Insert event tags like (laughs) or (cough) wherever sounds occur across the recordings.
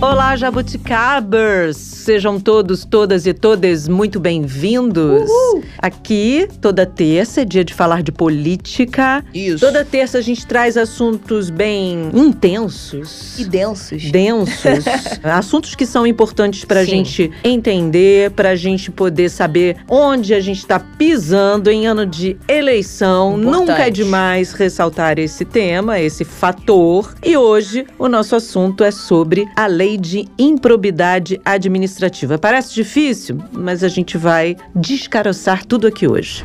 Olá, jabuticabers! Sejam todos, todas e todas muito bem-vindos. Aqui, toda terça, é dia de falar de política. Isso. Toda terça a gente traz assuntos bem intensos. E densos. Densos. (laughs) assuntos que são importantes pra Sim. gente entender, pra gente poder saber onde a gente tá pisando em ano de eleição. Importante. Nunca é demais ressaltar esse tema, esse fator. E hoje o nosso assunto é sobre a lei de improbidade administrativa. Parece difícil, mas a gente vai descaroçar tudo aqui hoje.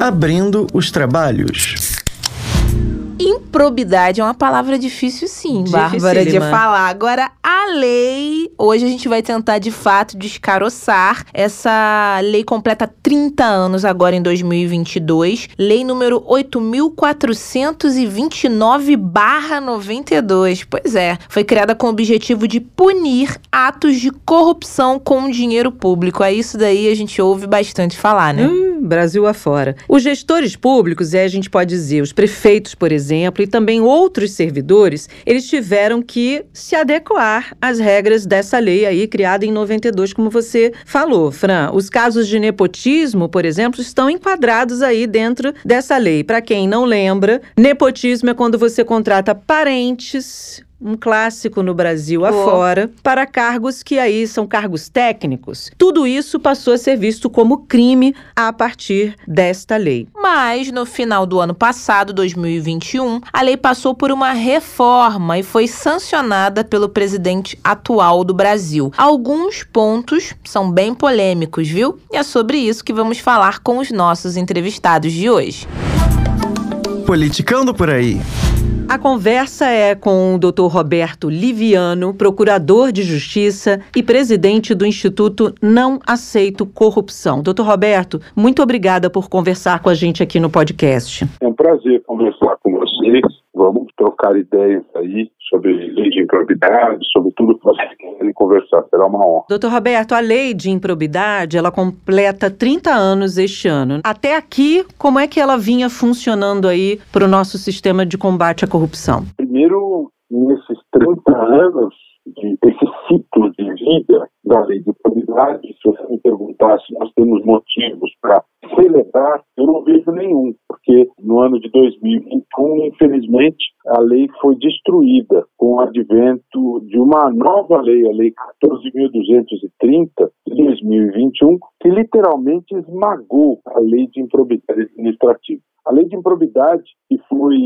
Abrindo os trabalhos. Improbidade é uma palavra difícil, sim, Bárbara, de falar. Agora, a lei. Hoje a gente vai tentar, de fato, descaroçar. Essa lei completa 30 anos agora em 2022. Lei número 8.429-92. Pois é, foi criada com o objetivo de punir atos de corrupção com dinheiro público. É isso daí a gente ouve bastante falar, né? Hum, Brasil afora. Os gestores públicos, e a gente pode dizer, os prefeitos, por exemplo, e também outros servidores, eles tiveram que se adequar às regras dessa lei aí, criada em 92, como você falou, Fran. Os casos de nepotismo, por exemplo, estão enquadrados aí dentro dessa lei. Para quem não lembra, nepotismo é quando você contrata parentes. Um clássico no Brasil afora, para cargos que aí são cargos técnicos. Tudo isso passou a ser visto como crime a partir desta lei. Mas no final do ano passado, 2021, a lei passou por uma reforma e foi sancionada pelo presidente atual do Brasil. Alguns pontos são bem polêmicos, viu? E é sobre isso que vamos falar com os nossos entrevistados de hoje. Politicando por aí. A conversa é com o Dr. Roberto Liviano, procurador de Justiça e presidente do Instituto Não Aceito Corrupção. Dr. Roberto, muito obrigada por conversar com a gente aqui no podcast. É um prazer conversar com vocês. Vamos trocar ideias aí sobre lei de improbidade, sobre tudo que vocês querem conversar. Será uma honra. Doutor Roberto, a lei de improbidade, ela completa 30 anos este ano. Até aqui, como é que ela vinha funcionando aí para o nosso sistema de combate à corrupção? Primeiro, nesses 30 anos, de, esse ciclo de vida da lei de improbidade, se você me perguntar se nós temos motivos para celebrar, eu não vejo nenhum, porque no ano de 2021, infelizmente, a lei foi destruída com o advento de uma nova lei, a Lei 14.230 de 2021, que literalmente esmagou a lei de improbidade administrativa. A lei de improbidade, que foi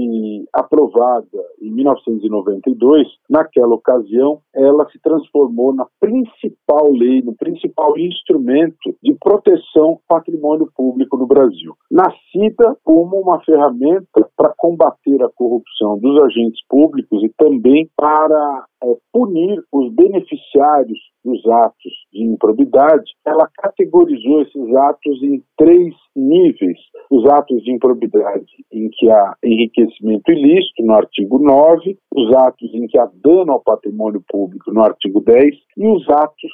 aprovada em 1992, naquela ocasião, ela se transformou na principal lei, no principal instrumento de proteção ao patrimônio público no Brasil. Nascida como uma ferramenta para combater a corrupção dos agentes públicos e também para é, punir os beneficiários dos atos de improbidade, ela categorizou esses atos em três níveis. Os atos de improbidade em que há enriquecimento ilícito, no artigo 9, os atos em que há dano ao patrimônio público, no artigo 10, e os atos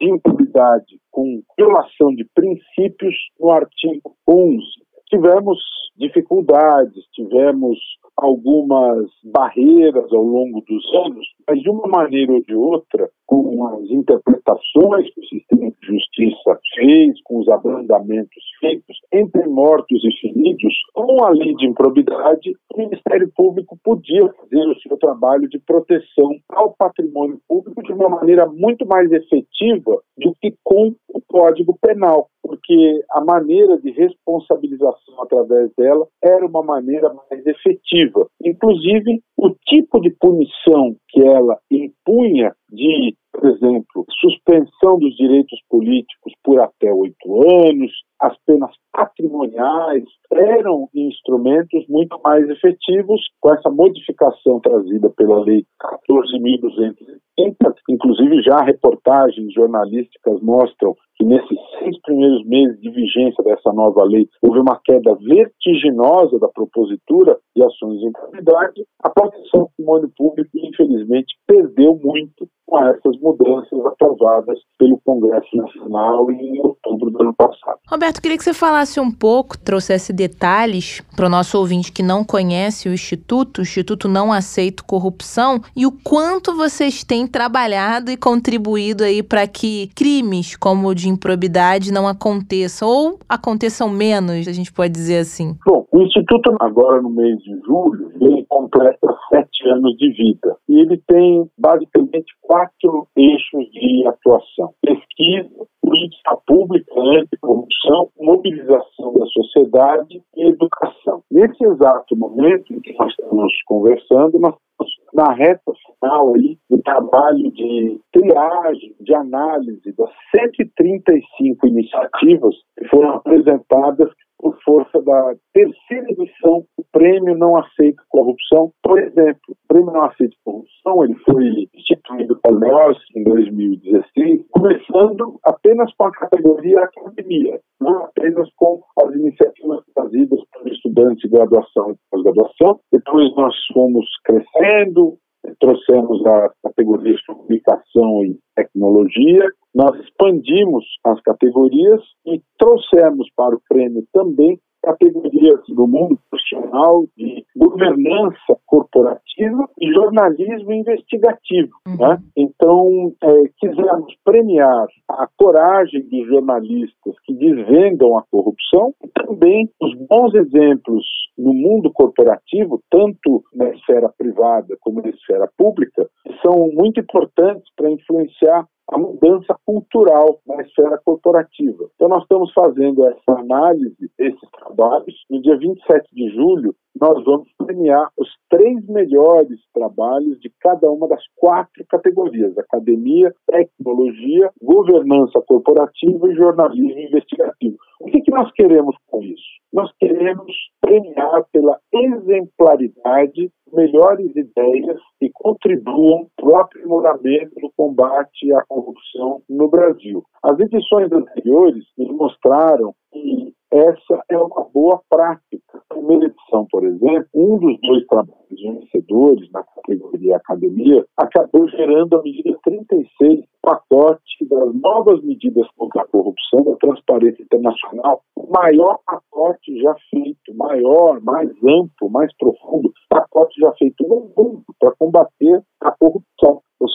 de improbidade com violação de princípios, no artigo 11. Tivemos dificuldades, tivemos algumas barreiras ao longo dos anos, mas de uma maneira ou de outra, com as interpretações que o sistema de justiça fez, com os abrandamentos feitos, entre mortos e feridos, com a lei de improbidade, o Ministério Público podia fazer o seu trabalho de proteção ao patrimônio público de uma maneira muito mais efetiva do que com o Código Penal, porque a maneira de responsabilização através dela era uma maneira mais efetiva. Inclusive, o tipo de punição que ela impunha de, por exemplo, suspensão dos direitos políticos por até oito anos, as penas patrimoniais eram instrumentos muito mais efetivos com essa modificação trazida pela Lei 14.230. Inclusive, já reportagens jornalísticas mostram que nesses seis primeiros meses de vigência dessa nova lei houve uma queda vertiginosa da propositura de ações de impunidade. A proteção do patrimônio público, infelizmente, perdeu muito com essas mudanças aprovadas pelo Congresso Nacional em outubro do ano passado. Roberto, queria que você falasse um pouco, trouxesse detalhes para o nosso ouvinte que não conhece o Instituto, o Instituto Não Aceito Corrupção, e o quanto vocês têm trabalhado e contribuído aí para que crimes como o de improbidade não aconteçam, ou aconteçam menos, a gente pode dizer assim. Bom, o Instituto, agora no mês de julho, ele completa sete anos de vida. E ele tem basicamente quatro eixos de atuação: pesquisa, política pública anticorrupção, mobilização da sociedade e educação. Nesse exato momento em que nós estamos conversando, nós estamos na reta final aí do trabalho de triagem, de análise das 135 iniciativas que foram apresentadas por força da terceira edição Prêmio Não Aceito Corrupção. Por exemplo, o Prêmio Não Aceito Corrupção ele foi instituído por nós em 2016, começando apenas com a categoria academia, não apenas com as iniciativas trazidas por estudantes de graduação e pós-graduação. Depois nós fomos crescendo, trouxemos a categoria de comunicação e tecnologia, nós expandimos as categorias e trouxemos para o prêmio também categorias do mundo profissional de governança corporativa e jornalismo investigativo. Uhum. Né? Então, é, quisemos premiar a coragem dos jornalistas que desvendam a corrupção e também os bons exemplos no mundo corporativo, tanto na esfera privada como na esfera pública, que são muito importantes para influenciar a mudança cultural na esfera corporativa. Então, nós estamos fazendo essa análise desses trabalhos. No dia 27 de julho, nós vamos premiar os três melhores trabalhos de cada uma das quatro categorias: academia, tecnologia, governança corporativa e jornalismo investigativo. O que, que nós queremos com isso? Nós queremos premiar pela exemplaridade melhores ideias que contribuam para o aprimoramento do combate à corrupção no Brasil. As edições anteriores nos mostraram que essa é uma boa prática. A primeira edição, por exemplo, um dos dois trabalhos vencedores na categoria academia acabou gerando a medida 36, pacote das novas medidas contra a corrupção da transparência internacional, o maior pacote já feito, maior, mais amplo, mais profundo, pacote já feito no mundo para combater a corrupção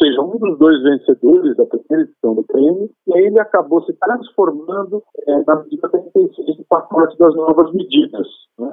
seja, um dos dois vencedores da primeira edição do prêmio, e aí ele acabou se transformando é, na medida 36 do pacote das novas medidas. Né?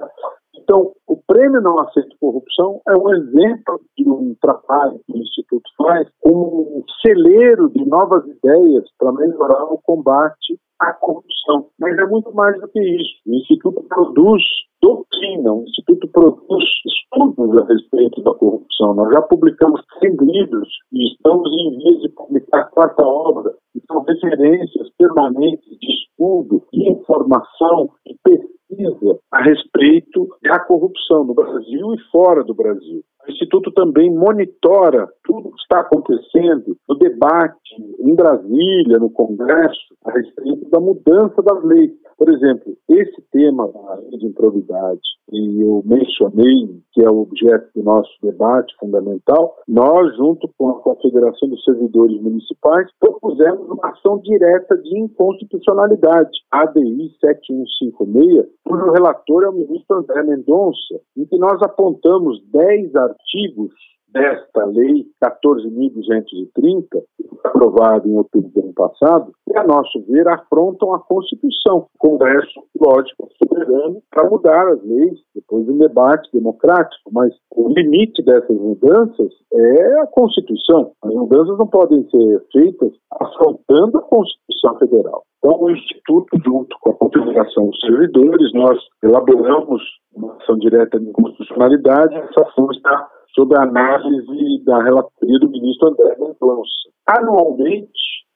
Então, o Prêmio Não Aceito Corrupção é um exemplo de um trabalho que o Instituto faz como um celeiro de novas ideias para melhorar o combate à corrupção. Mas é muito mais do que isso. O Instituto produz doutrina, o Instituto produz estudos a respeito da corrupção. Nós já publicamos 100 livros e estamos em vias de publicar quarta obra, que são referências permanentes de estudo, de informação e pesquisa a respeito da corrupção no Brasil e fora do Brasil. O Instituto também monitora tudo o que está acontecendo no debate em Brasília, no Congresso, a respeito da mudança das leis. Por exemplo, esse tema de improvidade, que eu mencionei, que é o objeto do nosso debate fundamental, nós, junto com a Confederação dos Servidores Municipais, propusemos uma ação direta de inconstitucionalidade, ADI 7156, cujo relator é o ministro André Mendonça, em que nós apontamos 10 artigos desta lei 14.230, aprovada em outubro do ano passado, que, a nosso ver, afrontam a Constituição. O Congresso, lógico, é soberano para mudar as leis depois de um debate democrático, mas o limite dessas mudanças é a Constituição. As mudanças não podem ser feitas afrontando a Constituição Federal. Então, o Instituto, junto com a Confederação dos Servidores, nós elaboramos uma ação direta de inconstitucionalidade. Essa ação está sob a análise da relatoria do ministro André Mendonça. Anualmente,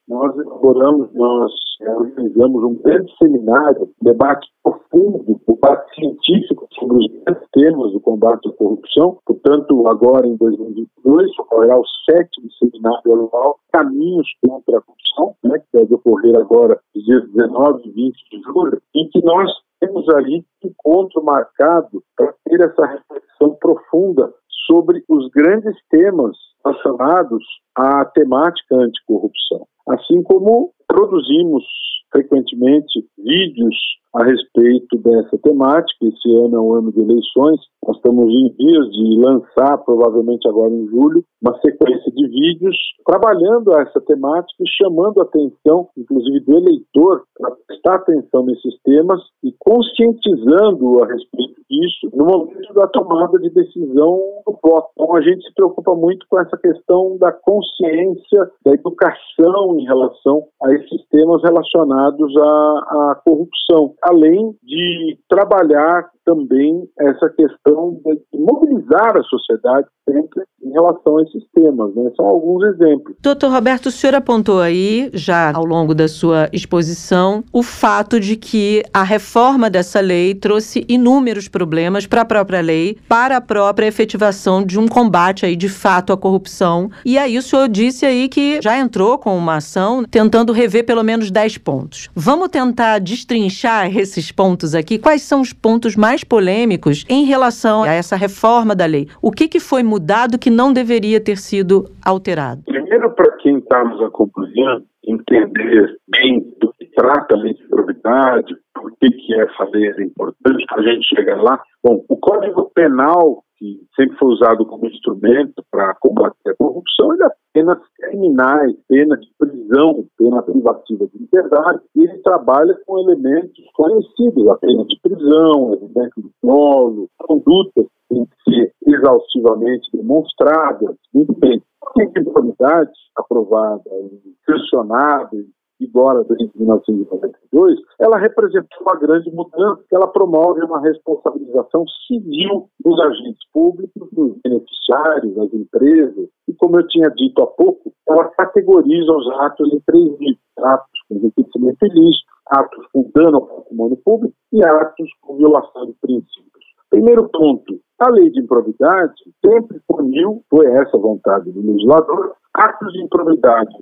nós elaboramos, nós organizamos um grande seminário, debate profundo, debate científico sobre os grandes temas do combate à corrupção. Portanto, agora em 2022, ocorrerá o sétimo seminário anual Caminhos contra a Corrupção, né, que deve ocorrer agora nos dias 19 e 20 de julho, em que nós temos ali um encontro marcado para ter essa reflexão profunda sobre os grandes temas relacionados à temática anticorrupção. Assim como produzimos frequentemente vídeos a respeito dessa temática. Esse ano é um ano de eleições. Nós estamos em vias de lançar, provavelmente agora em julho, uma sequência de vídeos trabalhando essa temática e chamando a atenção, inclusive do eleitor, para prestar atenção nesses temas e conscientizando a respeito disso no momento da tomada de decisão do voto. Então a gente se preocupa muito com essa questão da consciência, da educação em relação a esses temas relacionados à, à corrupção além de trabalhar também essa questão de mobilizar a sociedade sempre em relação a esses temas. Né? São alguns exemplos. Doutor Roberto, o senhor apontou aí, já ao longo da sua exposição, o fato de que a reforma dessa lei trouxe inúmeros problemas para a própria lei, para a própria efetivação de um combate aí de fato à corrupção. E aí o senhor disse aí que já entrou com uma ação tentando rever pelo menos 10 pontos. Vamos tentar destrinchar esses pontos aqui. Quais são os pontos mais polêmicos em relação a essa reforma da lei? O que, que foi mudado que não deveria ter sido alterado? Primeiro, para quem está nos acompanhando, entender bem do que trata a lei de probidade, por que, que essa lei é importante, para a gente chegar lá. Bom, o Código Penal, que sempre foi usado como instrumento para combater a corrupção, ele é penas criminais, pena de prisão, pena privativa de liberdade, e ele trabalha com elementos conhecidos, a pena de prisão, evidência de dolo, condutas que têm que ser exaustivamente demonstradas. Muito bem. A impunidade aprovada e sancionada embora desde 1992, ela representou uma grande mudança, que ela promove uma responsabilização civil dos agentes públicos, dos beneficiários, das empresas, e como eu tinha dito há pouco, ela categoriza os atos em três níveis, atos com enriquecimento ilícito, atos com dano ao patrimônio público e atos com violação de princípios. Primeiro ponto, a lei de improbidade sempre puniu, foi essa vontade do legislador, atos de improbidade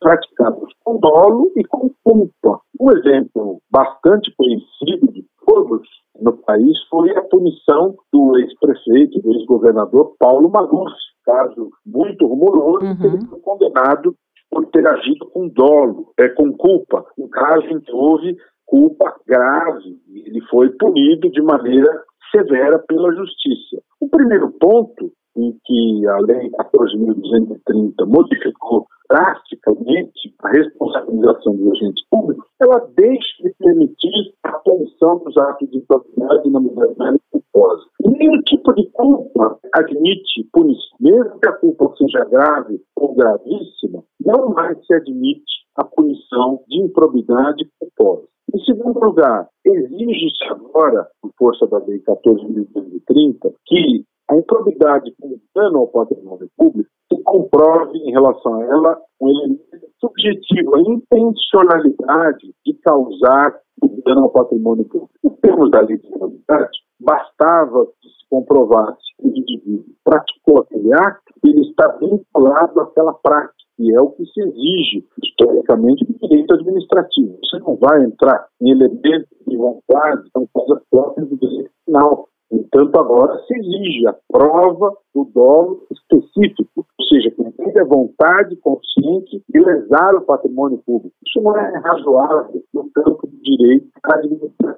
praticados com dolo e com culpa. Um exemplo bastante conhecido de todos no país foi a punição do ex-prefeito, do ex-governador Paulo Maluf, caso muito rumoroso, uhum. ele foi condenado por ter agido com dolo, é, com culpa, um caso em que houve culpa grave. Ele foi punido de maneira severa pela justiça. O primeiro ponto em que a Lei 14.230 modificou drasticamente a responsabilização dos agentes públicos, ela deixa de permitir a punição dos atos de improbidade na modalidade culposa. Nenhum tipo de culpa admite punição, mesmo que a culpa seja grave ou gravíssima, não mais se admite a punição de improbidade culposa. Em segundo lugar, exige-se agora, por força da Lei 14.230, que a improbidade com dano ao patrimônio público se comprove em relação a ela um elemento subjetivo, a intencionalidade de causar o dano ao patrimônio público. Em termos da lei de improbidade, bastava que se comprovasse que o indivíduo praticou aquele ato, ele está vinculado àquela prática que é o que se exige historicamente do direito administrativo. Você não vai entrar em elementos de vontade, são coisas próprias do direito penal. Entanto, agora se exige a prova do dolo específico, ou seja, que tem a vontade consciente de lesar o patrimônio público. Isso não é razoável no campo do direito administrativo.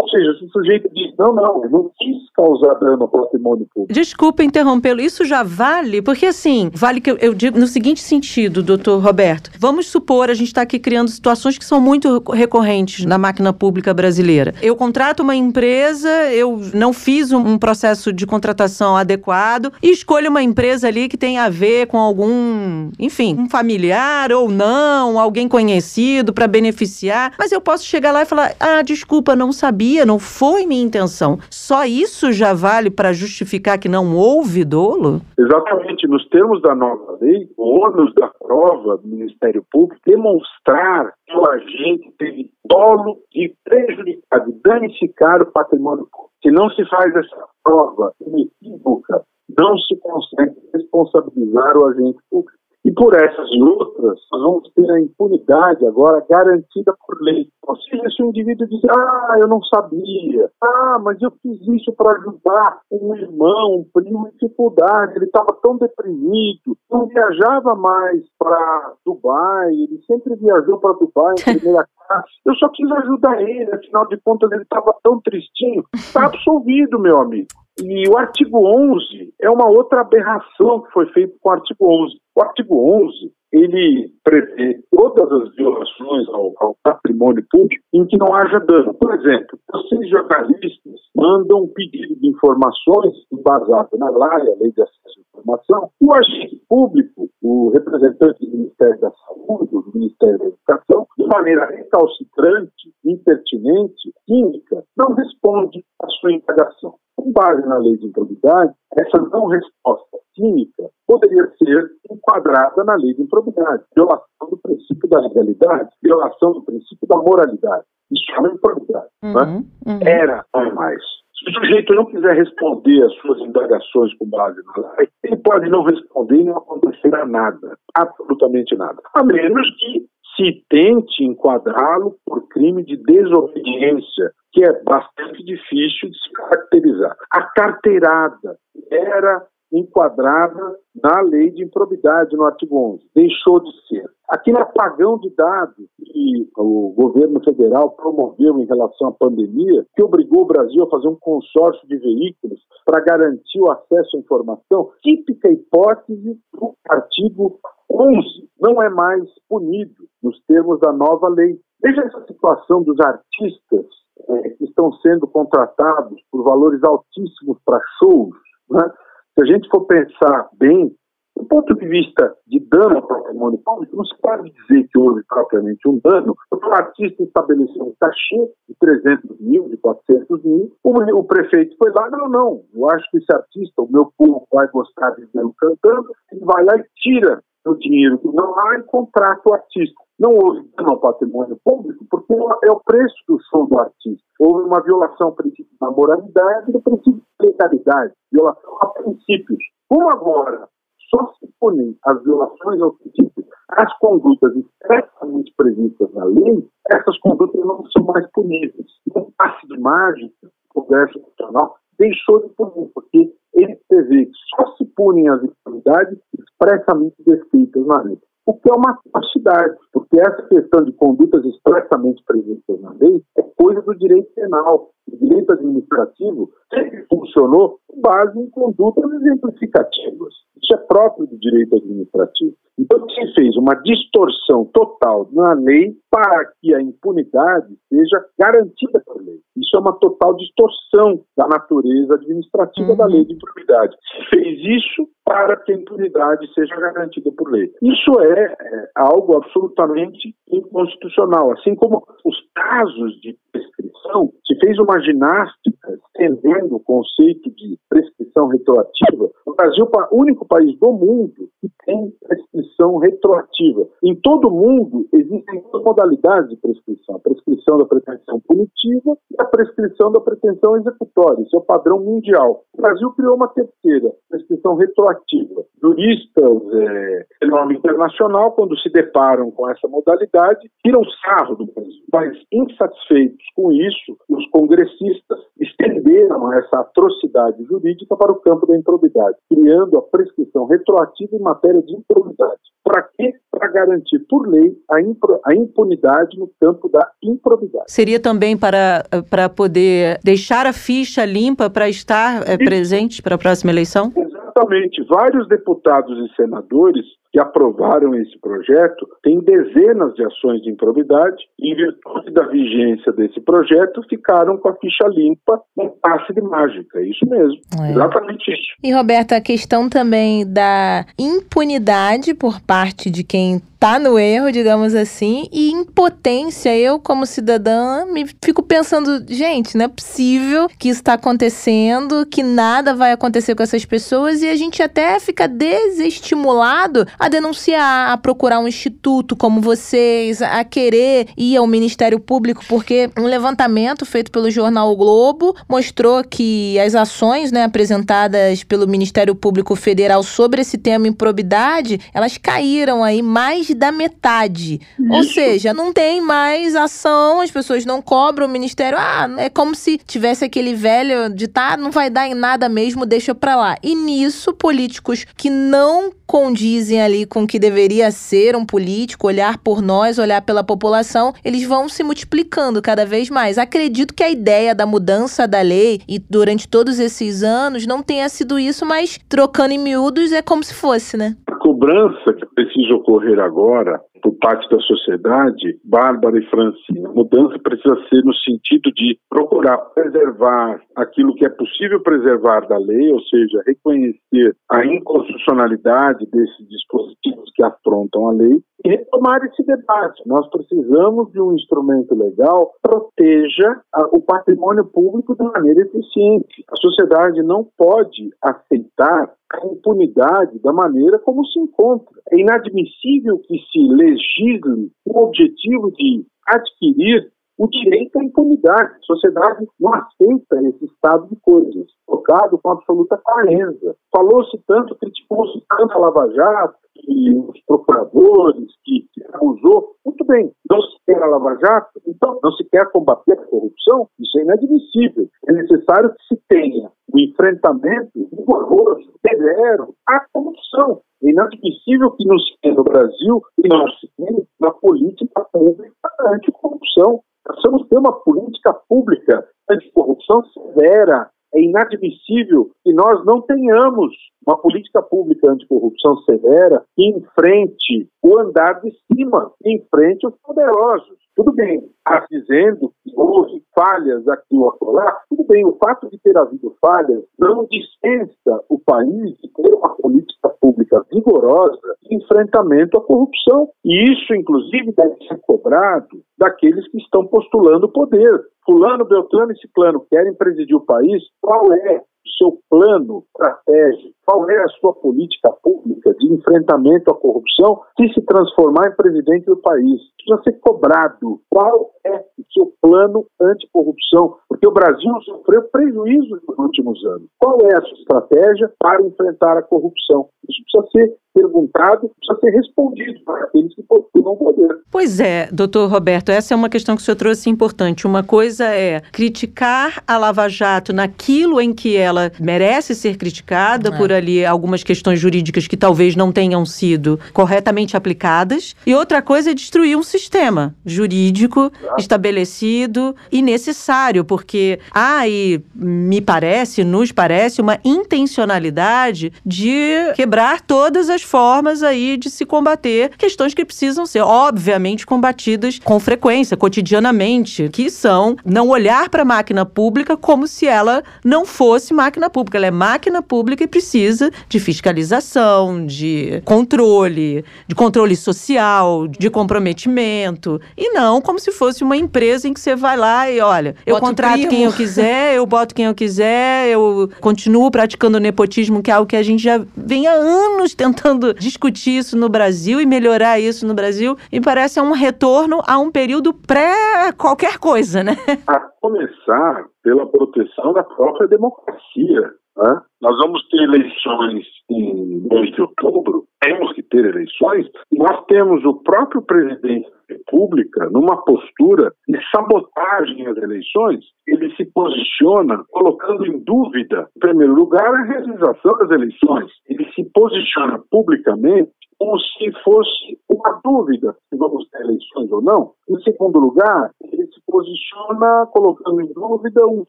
Ou seja, se o sujeito diz, não, não, eu não quis causar dano ao patrimônio público. Desculpa interrompê-lo, isso já vale? Porque assim, vale que eu, eu digo no seguinte sentido, doutor Roberto. Vamos supor, a gente está aqui criando situações que são muito recorrentes na máquina pública brasileira. Eu contrato uma empresa, eu não fiz um, um processo de contratação adequado e escolho uma empresa ali que tem a ver com algum, enfim, um familiar ou não, alguém conhecido para beneficiar. Mas eu posso chegar lá e falar: ah, desculpa, não sabia não foi minha intenção. Só isso já vale para justificar que não houve dolo? Exatamente. Nos termos da nova lei, o ônus da prova do Ministério Público demonstrar que o agente teve dolo de prejudicar, de danificar o patrimônio público. Se não se faz essa prova inequívoca, não se consegue responsabilizar o agente público. Por essas e outras, nós vamos ter a impunidade agora garantida por lei. Ou seja, se o indivíduo diz, ah, eu não sabia, ah, mas eu fiz isso para ajudar um irmão, um primo em dificuldade, ele estava tão deprimido, não viajava mais para Dubai, ele sempre viajou para Dubai em primeira (laughs) classe, eu só quis ajudar ele, afinal de contas ele estava tão tristinho, está absolvido, meu amigo. E o artigo 11 é uma outra aberração que foi feita com o artigo 11. O artigo 11, ele prevê todas as violações ao, ao, patrimônio público em que não haja dano. Por exemplo, vocês jornalistas mandam um pedido de informações embasado na LAI, a Lei de Acesso à Informação, o agente público, o representante do Ministério da Saúde, do Ministério da Educação, de maneira recalcitrante, impertinente, cínica, não responde à sua indagação. Com base na lei de improbidade, essa não resposta cínica poderia ser enquadrada na lei de improbidade, violação do princípio da legalidade, violação do princípio da moralidade. Isso chama improbidade. Uhum, né? uhum. Era, não é mais. Se o sujeito não quiser responder às suas indagações com base na lei, ele pode não responder e não acontecerá nada, absolutamente nada. A menos que se tente enquadrá-lo por crime de desobediência, que é bastante difícil de se caracterizar. A carteirada era enquadrada na lei de improbidade, no artigo 11. Deixou de ser. Aquele apagão de dados que o governo federal promoveu em relação à pandemia, que obrigou o Brasil a fazer um consórcio de veículos para garantir o acesso à informação, típica hipótese do artigo 11, não é mais punido nos termos da nova lei. Veja essa situação dos artistas é, que estão sendo contratados por valores altíssimos para shows. Né? Se a gente for pensar bem, do ponto de vista de dano ao patrimônio público, não se pode dizer que houve propriamente um dano, o artista estabeleceu um cachê de 300 mil, de 400 mil, o, o prefeito foi lá, não, não, eu acho que esse artista, o meu povo vai gostar de vê-lo cantando, ele vai lá e tira o dinheiro que não há e contrata o artista. Não houve dano ao patrimônio público, porque é o preço do show do artista. Houve uma violação ao princípio da moralidade e do princípio da legalidade, violação a princípios. Como agora só se punem as violações ao princípio as condutas expressamente previstas na lei, essas condutas não são mais puníveis. Então, passe de mágica, o Congresso Nacional deixou de punir, porque ele prevê que só se punem as impunidades expressamente descritas na lei o que é uma capacidade, porque essa questão de condutas expressamente previstas na lei é coisa do direito penal. O direito administrativo sempre funcionou com base em condutas exemplificativas. Isso é próprio do direito administrativo. Então, se fez uma distorção total na lei para que a impunidade seja garantida por lei. Isso é uma total distorção da natureza administrativa uhum. da lei de impunidade. Se fez isso para que a impunidade seja garantida por lei. Isso é, é algo absolutamente inconstitucional, assim como os casos de prescrição, se fez uma ginástica estendendo o conceito de prescrição retroativa. O Brasil é o único país do mundo que tem prescrição retroativa. Em todo o mundo existem duas modalidades de prescrição: a prescrição da pretensão punitiva e a prescrição da pretensão executória. Isso é o padrão mundial. O Brasil criou uma terceira, prescrição retroativa. Juristas é, nome internacional, quando se deparam com essa modalidade, tiram sarro do Brasil. Mas insatisfeitos com isso, os congressistas estenderam essa atrocidade jurídica para o campo da improbidade, criando a prescrição retroativa em matéria de improbidade. Para quê? Para garantir por lei a, impro, a impunidade no campo da improbidade. Seria também para, para poder deixar a ficha limpa para estar é, presente para a próxima eleição? Exatamente. Vários deputados e senadores que aprovaram esse projeto têm dezenas de ações de improbidade e, em virtude da vigência desse projeto, ficaram com a ficha limpa um passe de mágica. É isso mesmo. É. Exatamente isso. E, Roberto, a questão também da impunidade por parte de quem tá no erro, digamos assim, e impotência. Eu, como cidadã, me fico pensando, gente, não é possível que isso está acontecendo, que nada vai acontecer com essas pessoas e a gente até fica desestimulado a denunciar, a procurar um instituto como vocês, a querer ir ao Ministério Público, porque um levantamento feito pelo jornal o Globo mostrou que as ações né, apresentadas pelo Ministério Público Federal sobre esse tema improbidade, elas caíram aí mais da metade. Isso. Ou seja, não tem mais ação, as pessoas não cobram o Ministério. Ah, é como se tivesse aquele velho de tá, não vai dar em nada mesmo, deixa pra lá. E nisso, políticos que não condizem ali com o que deveria ser um político, olhar por nós, olhar pela população, eles vão se multiplicando cada vez mais. Acredito que a ideia da mudança da lei e durante todos esses anos não tenha sido isso, mas trocando em miúdos é como se fosse, né? Cobrança que precisa ocorrer agora por parte da sociedade, Bárbara e Francina. A mudança precisa ser no sentido de procurar preservar aquilo que é possível preservar da lei, ou seja, reconhecer a inconstitucionalidade desses dispositivos que afrontam a lei retomar esse debate. Nós precisamos de um instrumento legal que proteja o patrimônio público de maneira eficiente. A sociedade não pode aceitar a impunidade da maneira como se encontra. É inadmissível que se legisle com o objetivo de adquirir o direito à impunidade. A sociedade não aceita esse estado de coisas, tocado com absoluta clareza. Falou-se tanto, criticou-se tanto a Lava Jato, e os procuradores, que, que abusou. Muito bem, não se quer a Lava Jato, então não se quer combater a corrupção, isso é inadmissível. É necessário que se tenha o um enfrentamento rigoroso, severo, à corrupção. É inadmissível que não se tenha no Brasil e não se tenha na política pública anticorrupção. Nós precisamos ter uma política pública anticorrupção severa, é inadmissível que nós não tenhamos uma política pública anticorrupção severa que enfrente o andar de cima, que enfrente os poderosos. Tudo bem, está dizendo que houve falhas aqui ou acolá, tudo bem, o fato de ter havido falhas não dispensa o país de ter uma política pública vigorosa de enfrentamento à corrupção. E isso, inclusive, deve ser cobrado daqueles que estão postulando o poder. Fulano, Beltrano e Ciclano querem presidir o país, qual é o seu plano estratégico, qual é a sua política pública de enfrentamento à corrupção se se transformar em presidente do país. Precisa ser cobrado qual é o seu plano anticorrupção, porque o Brasil sofreu prejuízos nos últimos anos. Qual é a sua estratégia para enfrentar a corrupção? Isso precisa ser perguntado, precisa ser respondido para aqueles que possuem poder. Pois é, doutor Roberto, essa é uma questão que o senhor trouxe importante. Uma coisa é criticar a Lava Jato naquilo em que ela merece ser criticada é. por ali algumas questões jurídicas que talvez não tenham sido corretamente aplicadas, e outra coisa é destruir um sistema jurídico estabelecido e necessário, porque há aí, me parece, nos parece, uma intencionalidade de quebrar todas as formas aí de se combater questões que precisam ser, obviamente, combatidas com frequência, cotidianamente, que são não olhar para a máquina pública como se ela não fosse máquina pública. Ela é máquina pública e precisa de fiscalização, de controle, de controle social, de comprometimento. E não como se fosse uma empresa em que você vai lá e olha, eu Boto contrato quem eu quiser, eu boto quem eu quiser, eu continuo praticando nepotismo, que é algo que a gente já vem há anos tentando discutir isso no Brasil e melhorar isso no Brasil. E parece um retorno a um período pré qualquer coisa, né? A começar pela proteção da própria democracia. Né? Nós vamos ter eleições em 2 de outubro, temos que ter eleições, nós temos o próprio presidente da República numa postura de sabotagem às eleições. Ele se posiciona colocando em dúvida, em primeiro lugar, a realização das eleições. Ele se posiciona publicamente como se fosse uma dúvida se vamos ter eleições ou não. Em segundo lugar, ele se posiciona colocando em dúvida um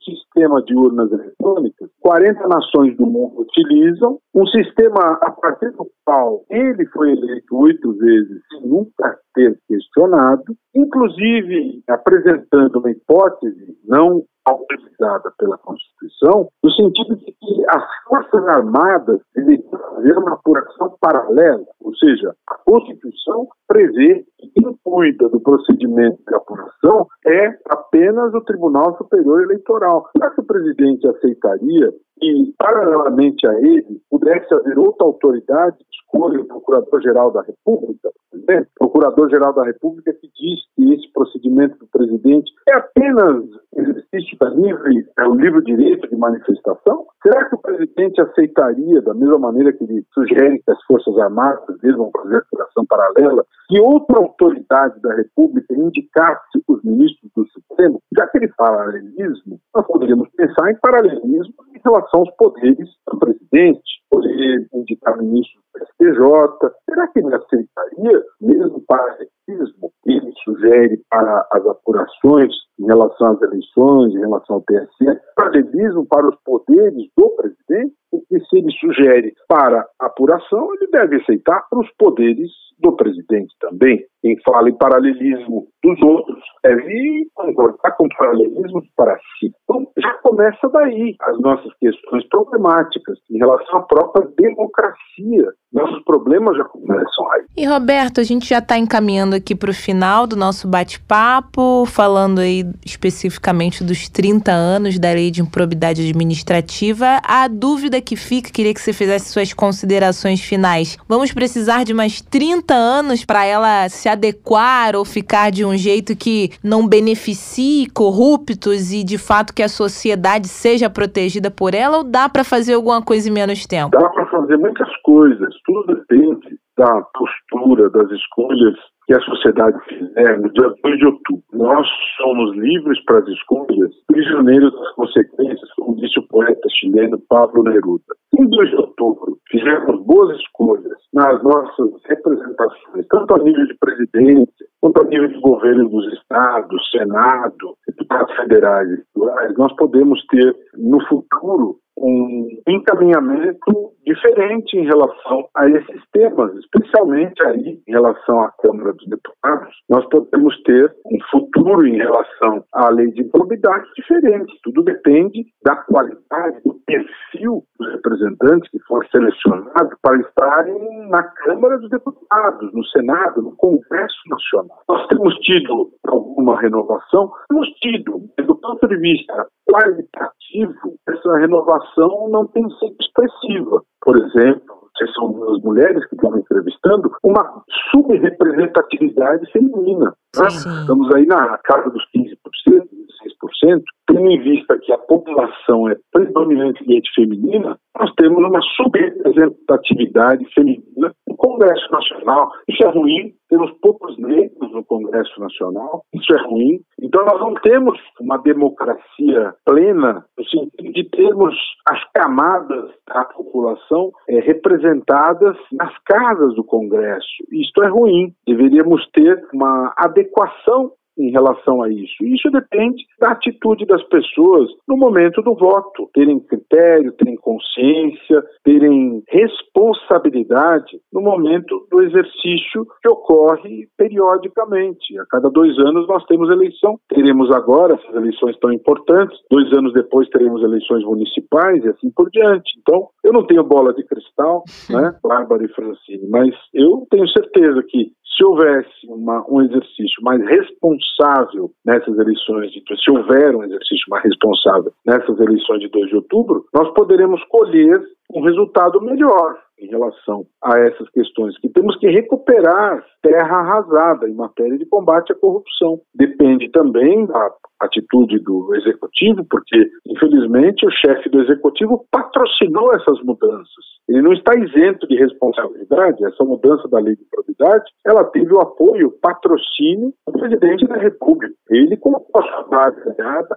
sistema de urnas eletrônicas. 40 nações do mundo utilizam, um sistema a partir do qual ele foi eleito oito vezes sem nunca ter questionado, inclusive apresentando uma hipótese não autorizada pela Constituição, no sentido de que as Forças Armadas deveriam fazer uma apuração paralela, ou seja, a Constituição prevê que quem cuida do procedimento de apuração é apenas o Tribunal Superior Eleitoral. Será que o presidente aceitaria que, paralelamente a ele, pudesse haver outra autoridade que escolha o Procurador-Geral da República, né? Procurador-Geral da República que diz que esse procedimento do presidente é apenas exercício da livre, é o livre direito de manifestação? Será que o presidente aceitaria, da mesma maneira que ele sugere que as Forças Armadas devam fazer apuração paralela, que outra autoridade da República indicasse os ministros do Supremo? Já que ele paralelismo, nós poderíamos pensar em paralelismo em relação aos poderes do presidente, poder indicar ministros do STJ. Será que ele mesmo paralelismo, ele sugere para as apurações em relação às eleições, em relação ao TSE, paralelismo para os poderes do presidente? Porque se ele sugere para apuração, ele deve aceitar para os poderes do presidente também. Quem fala em paralelismo dos outros deve concordar com paralelismo para si. Então, já começa daí as nossas questões problemáticas em relação à própria democracia. Nossos problemas já começam aí. E Roberto, a gente já está encaminhando aqui para o final do nosso bate-papo, falando aí especificamente dos 30 anos da lei de improbidade administrativa. A dúvida que fica, queria que você fizesse suas considerações finais. Vamos precisar de mais 30 anos para ela se adequar ou ficar de um jeito que não beneficie corruptos e de fato que a sociedade seja protegida por ela ou dá para fazer alguma coisa em menos tempo? Dá para fazer muitas coisas, tudo depende da postura, das escolhas que a sociedade fizer no dia 2 de outubro. Nós somos livres para as escolhas, prisioneiros das consequências, como disse o poeta chileno Pablo Neruda. Em 2 de outubro, fizemos boas escolhas nas nossas representações, tanto a nível de presidência, quanto a nível de governo dos estados, Senado, deputados federais, nós podemos ter no futuro um encaminhamento diferente em relação a esses temas, especialmente aí em relação à Câmara dos Deputados, nós podemos ter um futuro em relação à lei de improbidade diferente. Tudo depende da qualidade, do perfil dos representantes que for selecionado para estarem na Câmara dos Deputados, no Senado, no Congresso Nacional. Nós temos tido alguma renovação? Temos tido, do ponto de vista qualitativo, essa renovação não tem sido expressiva. Por exemplo, vocês são duas mulheres que estão me entrevistando, uma subrepresentatividade feminina. Né? Estamos aí na casa dos 15%, 16%, tendo em vista que a população é predominantemente feminina, nós temos uma subrepresentatividade feminina Congresso Nacional. Isso é ruim, temos poucos negros no Congresso Nacional, isso é ruim. Então nós não temos uma democracia plena no sentido de termos as camadas da população é, representadas nas casas do Congresso. Isto é ruim. Deveríamos ter uma adequação em relação a isso. Isso depende da atitude das pessoas no momento do voto, terem critério, terem consciência, terem responsabilidade no momento do exercício que ocorre periodicamente. A cada dois anos nós temos eleição. Teremos agora essas eleições tão importantes. Dois anos depois teremos eleições municipais e assim por diante. Então, eu não tenho bola de cristal, (laughs) né, Bárbara e Francine, mas eu tenho certeza que se houvesse uma, um exercício mais responsável nessas eleições, de, se houver um exercício mais responsável nessas eleições de 2 de outubro, nós poderemos colher um resultado melhor em relação a essas questões, que temos que recuperar terra arrasada em matéria de combate à corrupção. Depende também da atitude do executivo, porque, infelizmente, o chefe do executivo patrocinou essas mudanças. Ele não está isento de responsabilidade. Essa mudança da lei de probidade, ela teve o apoio, o patrocínio do presidente da República. Ele colocou a base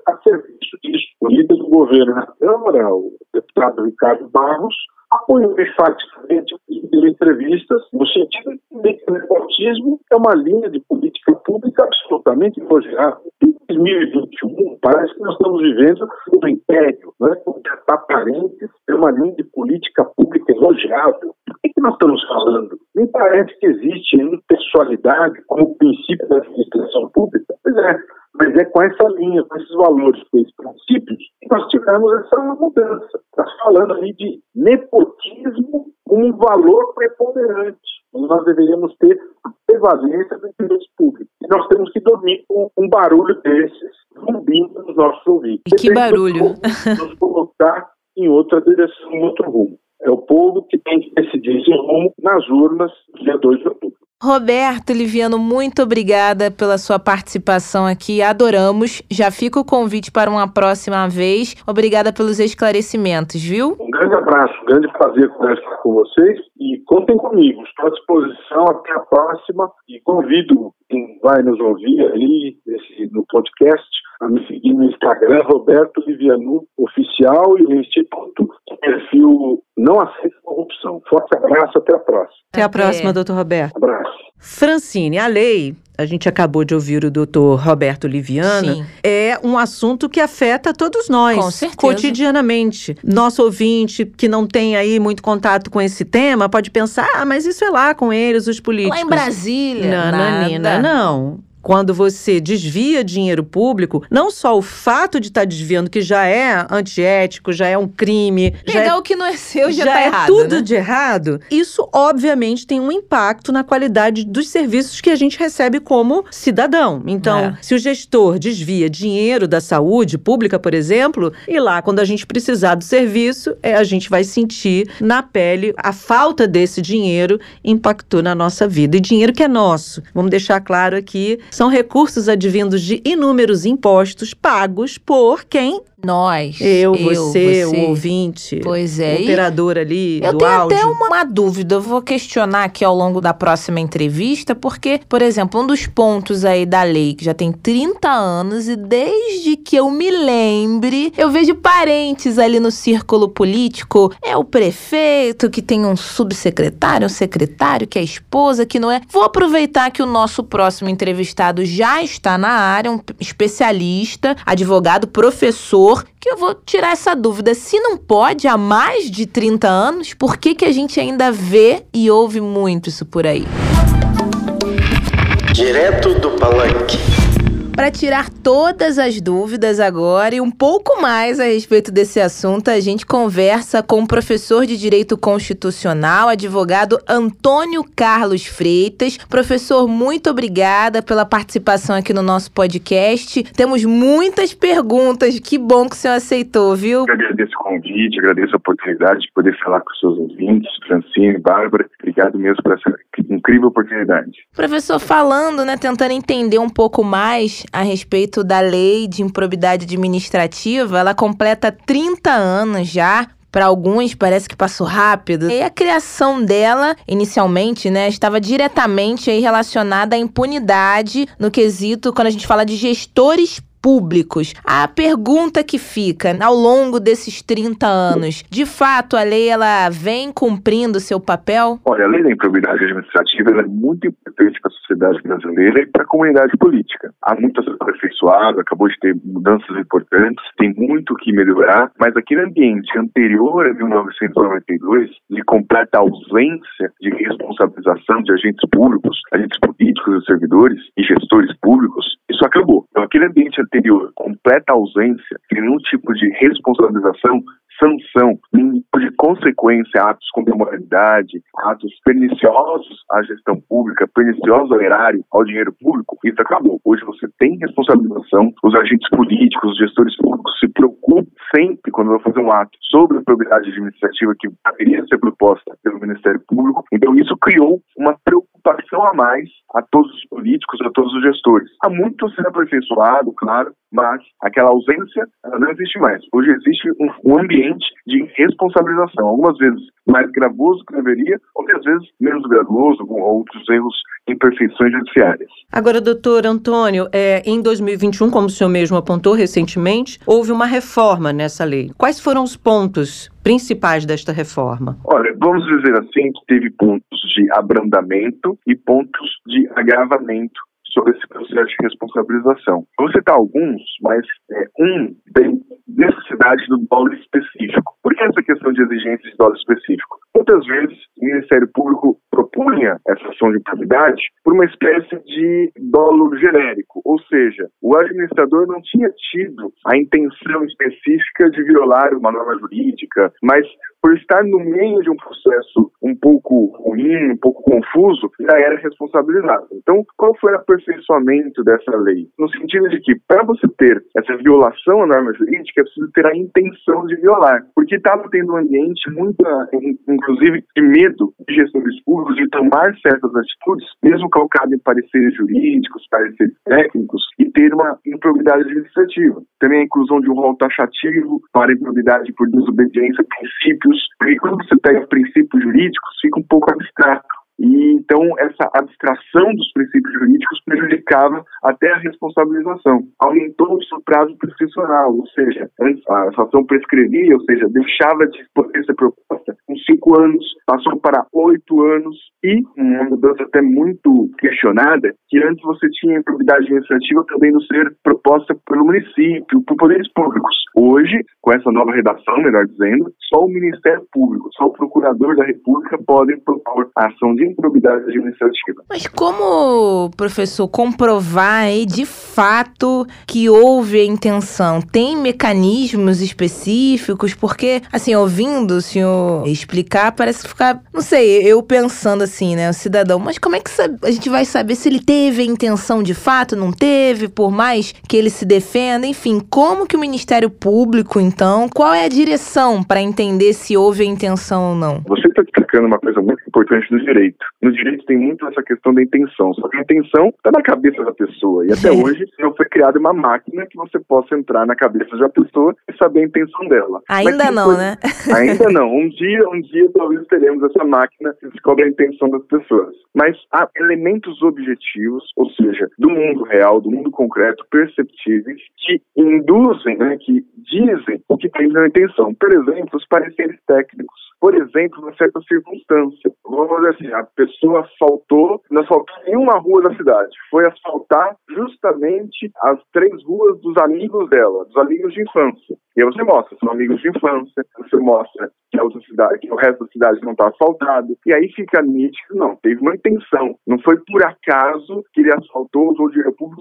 a serviço disso. O líder do governo na Câmara, o deputado Ricardo Barros, apoiou enfaticamente em entrevistas no sentido de que o nepotismo é uma linha de política pública absolutamente elogiável. Em 2021, parece que nós estamos vivendo um império, né? tratar parentes é uma linha de política pública elogiável. O que, que nós estamos falando? Me parece que existe impessoalidade como princípio da administração pública. Pois é, mas é com essa linha, com esses valores, com esses princípios, que nós tivemos essa mudança. Está falando aí de nepotismo como um valor preponderante. Nós deveríamos ter a prevalência do interesse público. E nós temos que dormir com um barulho desses zumbindo nos nossos ouvidos. E que barulho! Nos colocar em outra direção, em outro rumo. É o povo que tem que decidir esse rumo nas urnas, dia 2 de outubro. Roberto Liviano, muito obrigada pela sua participação aqui. Adoramos. Já fica o convite para uma próxima vez. Obrigada pelos esclarecimentos, viu? Um grande abraço, um grande prazer conversar com vocês e contem comigo. Estou à disposição. Até a próxima e convido quem vai nos ouvir aí nesse, no podcast a me seguir no Instagram, Roberto Liviano Oficial e no Instituto, perfil Não Aceita Corrupção. Forte abraço, até a próxima. Até a próxima, doutor Roberto. Abraço. Francine, a lei, a gente acabou de ouvir o doutor Roberto Liviano, Sim. é um assunto que afeta todos nós, Com certeza. cotidianamente. Nosso ouvinte que não tem aí muito contato com esse tema pode pensar, ah, mas isso é lá com eles, os políticos. Lá em Brasília. Não, nada. Nanina, não. Quando você desvia dinheiro público, não só o fato de estar desviando, que já é antiético, já é um crime, já é Pegar o que não é seu já, já tá é errado. tudo né? de errado, isso obviamente tem um impacto na qualidade dos serviços que a gente recebe como cidadão. Então, É. se o gestor desvia dinheiro da saúde pública, por exemplo, e lá quando a gente precisar do serviço, é, a gente vai sentir na pele a falta desse dinheiro impactou na nossa vida. E dinheiro que é nosso. Vamos deixar claro aqui, são recursos advindos de inúmeros impostos pagos por quem? Nós. Eu, você, o ouvinte, Pois o é. E operador ali Eu do tenho áudio. até uma, uma dúvida, eu vou questionar aqui ao longo da próxima entrevista, porque, por exemplo, um dos pontos aí da lei que já tem 30 anos e desde que eu me lembre, eu vejo parentes ali no círculo político, é o prefeito que tem um subsecretário, um secretário que é esposa, que não é. Vou aproveitar que o nosso próximo entrevistado já está na área, um especialista, advogado, professor, que eu vou tirar essa dúvida. Se não pode há mais de 30 anos, por que, que a gente ainda vê e ouve muito isso por aí? Direto do Palanque. Para tirar todas as dúvidas agora e um pouco mais a respeito desse assunto, a gente conversa com o professor de Direito Constitucional, advogado Antônio Carlos Freitas. Professor, muito obrigada pela participação aqui no nosso podcast. Temos muitas perguntas. Que bom que o senhor aceitou, viu? Eu agradeço o convite, agradeço a oportunidade de poder falar com seus ouvintes, Francine, Bárbara. Obrigado mesmo por essa incrível oportunidade. Professor, falando, né, tentando entender um pouco mais a respeito da lei de improbidade administrativa, ela completa 30 anos já. Para alguns parece que passou rápido. E a criação dela, inicialmente, né, estava diretamente aí relacionada à impunidade no quesito quando a gente fala de gestores públicos. A pergunta que fica ao longo desses 30 anos, de fato a lei ela vem cumprindo seu papel? Olha, a lei da improbidade administrativa é muito importante para a sociedade brasileira e para a comunidade política. Há muito a ser aperfeiçoado, acabou de ter mudanças importantes, tem muito que melhorar, mas aquele ambiente anterior a 1992, de completa ausência de responsabilização de agentes públicos, agentes políticos e servidores e gestores públicos, isso acabou. Então, aquele ambiente anterior, completa ausência de nenhum tipo de responsabilização, sanção, nenhum tipo de consequência a atos com demoralidade, atos perniciosos à gestão pública, perniciosos ao erário, ao dinheiro público, isso acabou. Hoje você tem responsabilização, os agentes políticos, os gestores públicos se preocupam sempre quando vão fazer um ato sobre a probidade administrativa que deveria ser proposta pelo Ministério Público. Então isso criou uma preocupação a mais a todos os políticos, a todos os gestores. Há muito a ser aperfeiçoado, claro, mas aquela ausência não existe mais. Hoje existe um, um ambiente de responsabilização, algumas vezes mais gravoso que deveria, outras vezes menos gravoso, com outros erros, imperfeições judiciárias. Agora, doutor Antônio, é, em 2021, como o senhor mesmo apontou recentemente, houve uma reforma nessa lei. Quais foram os pontos principais desta reforma? Olha, vamos dizer assim que teve pontos de abrandamento e pontos de agravamento sobre esse processo de responsabilização. Vou citar alguns, mas é, um tem necessidade do dolo específico. Essa questão de exigência de dolo específico? Muitas vezes o Ministério Público propunha essa ação de improbidade por uma espécie de dolo genérico, ou seja, o administrador não tinha tido a intenção específica de violar uma norma jurídica, mas por estar no meio de um processo um pouco ruim, um pouco confuso, já era responsabilizado. Então, qual foi o aperfeiçoamento dessa lei? No sentido de que, para você ter essa violação à norma jurídica, é preciso ter a intenção de violar, porque estava tendo um ambiente muito, inclusive, de medo de gestores públicos de tomar certas atitudes, mesmo calcado em pareceres jurídicos, pareceres técnicos, e ter uma improbidade administrativa. Também a inclusão de um rol taxativo para improbidade por desobediência a princípios, porque quando você pega princípios jurídicos, fica um pouco abstrato. E então essa abstração dos princípios jurídicos prejudicava até a responsabilização. Aumentou-se o prazo prescricional, ou seja, a ação prescrevia, ou seja, deixava de poder ser proposta com cinco anos, passou para oito anos e uma mudança até muito questionada, que antes você tinha improbidade administrativa podendo ser proposta pelo município, por poderes públicos. Hoje, com essa nova redação, melhor dizendo, só o Ministério Público, só o Procurador da República podem propor a ação de improbidade administrativa. Mas como, professor, comprovar aí de fato que houve a intenção? Tem mecanismos específicos? Porque, assim, ouvindo o senhor explicar, parece ficar, não sei, eu pensando assim, né, o cidadão, mas como é que a gente vai saber se ele teve a intenção de fato, não teve, por mais que ele se defenda? Enfim, como que o Ministério Público, então, qual é a direção para entender se houve a intenção ou não? Você está destacando uma coisa muito importante do direito. No direito tem muito essa questão da intenção, só que a intenção está na cabeça da pessoa. E até hoje não foi criada uma máquina que você possa entrar na cabeça da pessoa e saber a intenção dela. (laughs) Ainda não, né? Ainda não. Um dia, um dia talvez teremos essa máquina que descobre a intenção das pessoas. Mas há elementos objetivos, ou seja, do mundo real, do mundo concreto, perceptíveis, que induzem, né, que dizem o que tem na intenção. Por exemplo, os pareceres técnicos. Por exemplo, uma certa circunstância. Vamos dizer assim, a pessoa asfaltou, não asfaltou nenhuma rua da cidade. Foi asfaltar justamente as três ruas dos amigos dela, dos amigos de infância. E aí você mostra, são amigos de infância, você mostra que a outra cidade, que o resto da cidade não está asfaltado. E aí fica nítido, não, teve uma intenção. Não foi por acaso que ele asfaltou, usou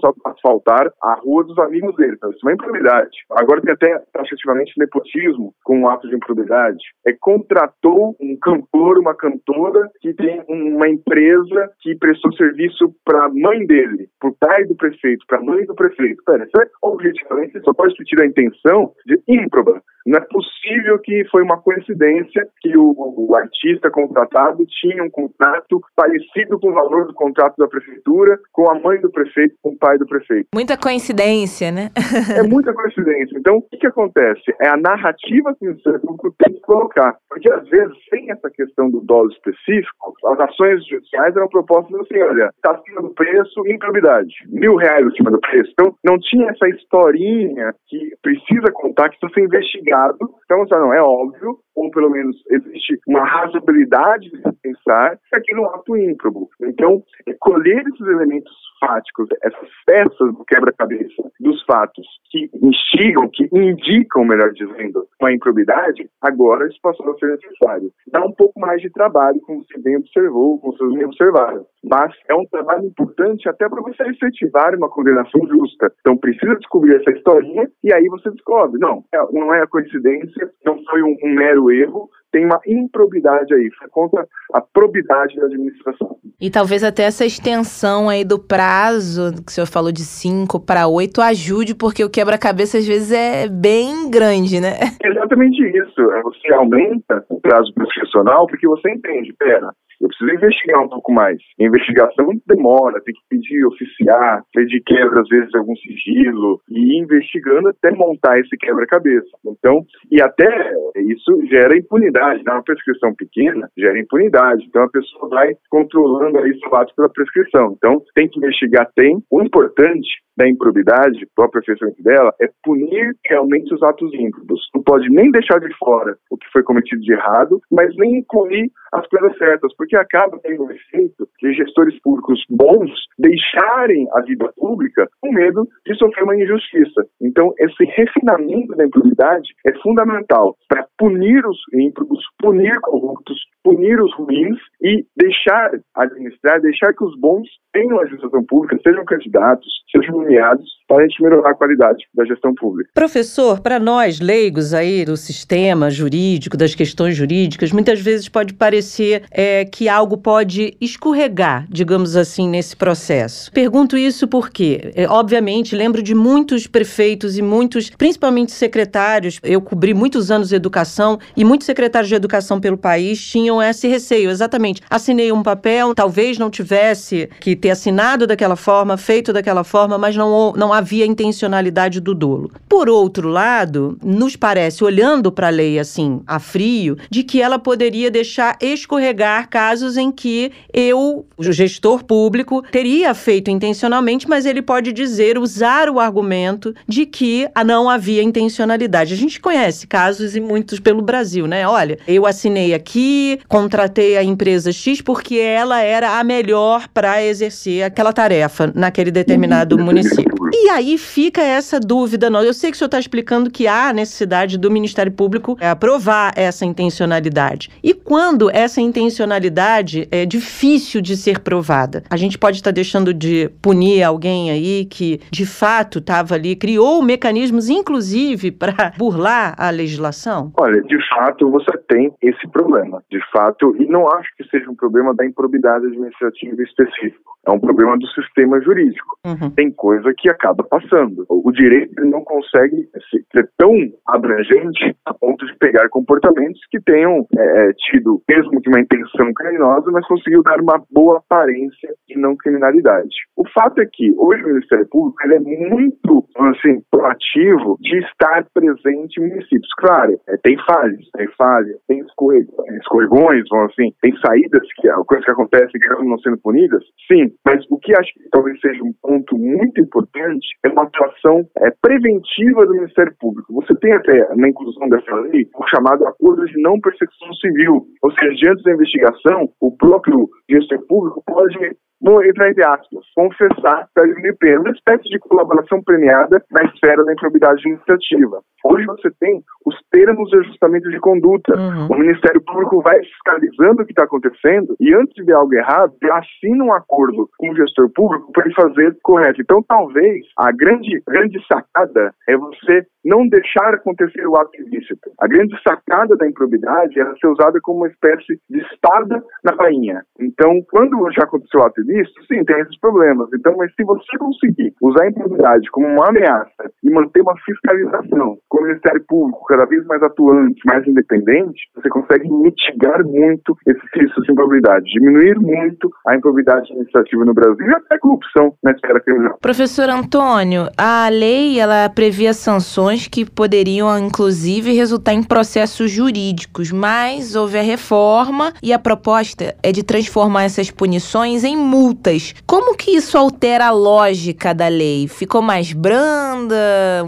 só para asfaltar a rua dos amigos dele. Então, isso é uma improbidade. Agora tem até taxativamente nepotismo com um ato de improbidade. É contratou um cantor, uma cantora que tem uma empresa que prestou serviço para a mãe dele, para o pai do prefeito, para a mãe do prefeito. Pera, isso é, objetivamente, só pode discutir a intenção de ímproba. Não é possível que foi uma coincidência que o, o, artista contratado tinha um contrato parecido com o valor do contrato da prefeitura, com a mãe do prefeito, com o pai do prefeito. Muita coincidência, né? é muita coincidência. Então, o que, que acontece? É a narrativa que o Público tem que colocar. Porque, às vezes, sem essa questão do dólar específico, as ações judiciais eram propostas assim, olha, está acima do preço, improbidade. Mil reais acima do preço. Então, não tinha essa historinha que precisa contar, que precisa ser investigada então, não, é óbvio, ou pelo menos existe uma razoabilidade de pensar que aquilo é um ato ímprobo. Então, colher esses elementos fáticos, essas peças do quebra-cabeça dos fatos que instigam, que indicam, melhor dizendo, uma improbidade, agora isso passou a ser necessário. Dá um pouco mais de trabalho, como você bem observou, como vocês bem observaram. Mas é um trabalho importante até para você efetivar uma condenação justa. Então precisa descobrir essa historinha e aí você descobre. Não, é, não é a coincidência, não foi um, um mero erro, tem uma improbidade aí, foi contra a probidade da administração. E talvez até essa extensão aí do prazo, que o senhor falou de 5 para 8, ajude, porque o quebra-cabeça às vezes é bem grande, né? Exatamente isso. Você aumenta o prazo prescricional porque você entende, pera, eu preciso investigar um pouco mais. A investigação demora, tem que pedir oficiar, pedir quebra, às vezes, algum sigilo, e ir investigando até montar esse quebra-cabeça. Então, e até isso gera impunidade. Na né? prescrição pequena, gera impunidade. Então, a pessoa vai controlando aí o fato pela prescrição. Então, tem que investigar, tem. O importante da improbidade, o aperfeiçoamento dela, é punir realmente os atos ímprobos. Não pode nem deixar de fora o que foi cometido de errado, mas nem incluir as coisas certas, porque acaba tendo o efeito de gestores públicos bons deixarem a vida pública com medo de sofrer uma injustiça. Então, esse refinamento da improbidade é fundamental para punir os ímprovos, punir corruptos, punir os ruins e deixar administrar, deixar que os bons tenham a gestão pública, sejam candidatos, sejam nomeados, para a gente melhorar a qualidade da gestão pública. Professor, para nós leigos aí do sistema jurídico, das questões jurídicas, muitas vezes pode parecer é, que algo pode escorregar, digamos assim, nesse processo. Pergunto isso porque, é, obviamente, lembro de muitos prefeitos e muitos, principalmente secretários, eu cobri muitos anos de educação e muitos secretários de educação pelo país tinham esse receio, exatamente. Assinei um papel, talvez não tivesse que ter assinado daquela forma, feito daquela forma, mas não, não havia intencionalidade do dolo. Por outro lado, nos parece, olhando para a lei assim, a frio, de que ela poderia deixar escorregar casos em que eu, o gestor público, teria feito intencionalmente, mas ele pode dizer, usar o argumento de que não havia intencionalidade. A gente conhece casos e muitos pelo Brasil, né? Olha, eu assinei aqui, contratei a empresa X porque ela era a melhor para exercer aquela tarefa naquele determinado município. E aí fica essa dúvida. Eu sei que o senhor está explicando que há necessidade do Ministério Público aprovar essa intencionalidade. E quando essa intencionalidade é difícil de ser provada? A gente pode estar tá deixando de punir alguém aí que de fato estava ali, criou mecanismos, inclusive, para (laughs) burlar a legislação? Olha, de fato você tem esse problema. De fato, e não acho que seja um problema da improbidade administrativa específico. É um problema do sistema jurídico. Uhum. Tem coisa que acaba passando. O direito não consegue ser tão abrangente a ponto de pegar comportamentos que tenham é, é, tido, mesmo que uma intenção criminosa, mas conseguiu dar uma boa aparência de não criminalidade. O fato é que hoje o Ministério Público é muito assim, proativo de estar presente em municípios. Claro, é, tem falhas, tem falhas, tem escorregões, assim, tem saídas, que coisas que acontecem que não sendo punidas, sim, mas o que acho que talvez seja um ponto muito importante é uma atuação é, preventiva do Ministério Público. Você tem até, na inclusão dessa lei, o chamado acordo de não persecução civil, ou seja, diante da investigação, o próprio gestor público pode vou entrar entre aspas, confessar para diminuir pena, uma espécie de colaboração premiada na esfera da improbidade administrativa. Hoje você tem os termos de ajustamento de conduta. Uhum. O Ministério Público vai fiscalizando o que está acontecendo e antes de ver algo errado, assina um acordo com o gestor público para ele fazer correto. Então, talvez a grande, grande sacada é você não deixar acontecer o ato ilícito. A grande sacada da improbidade era ser usada como uma espécie de espada na bainha. Então, quando já aconteceu o ato ilícito, sim, tem esses problemas. Então, mas se você conseguir usar a improbidade como uma ameaça e manter uma fiscalização com o Ministério Público cada vez mais atuante, mais independente, você consegue mitigar muito esses riscos de improbidade, diminuir muito a improbidade administrativa no Brasil e até a corrupção na esfera criminal. Professor Antônio, a lei ela previa sanções que poderiam, inclusive, resultar em processos jurídicos, mas houve a reforma e a proposta é de transformar essas punições em multas. Como que isso altera a lógica da lei? Ficou mais branda,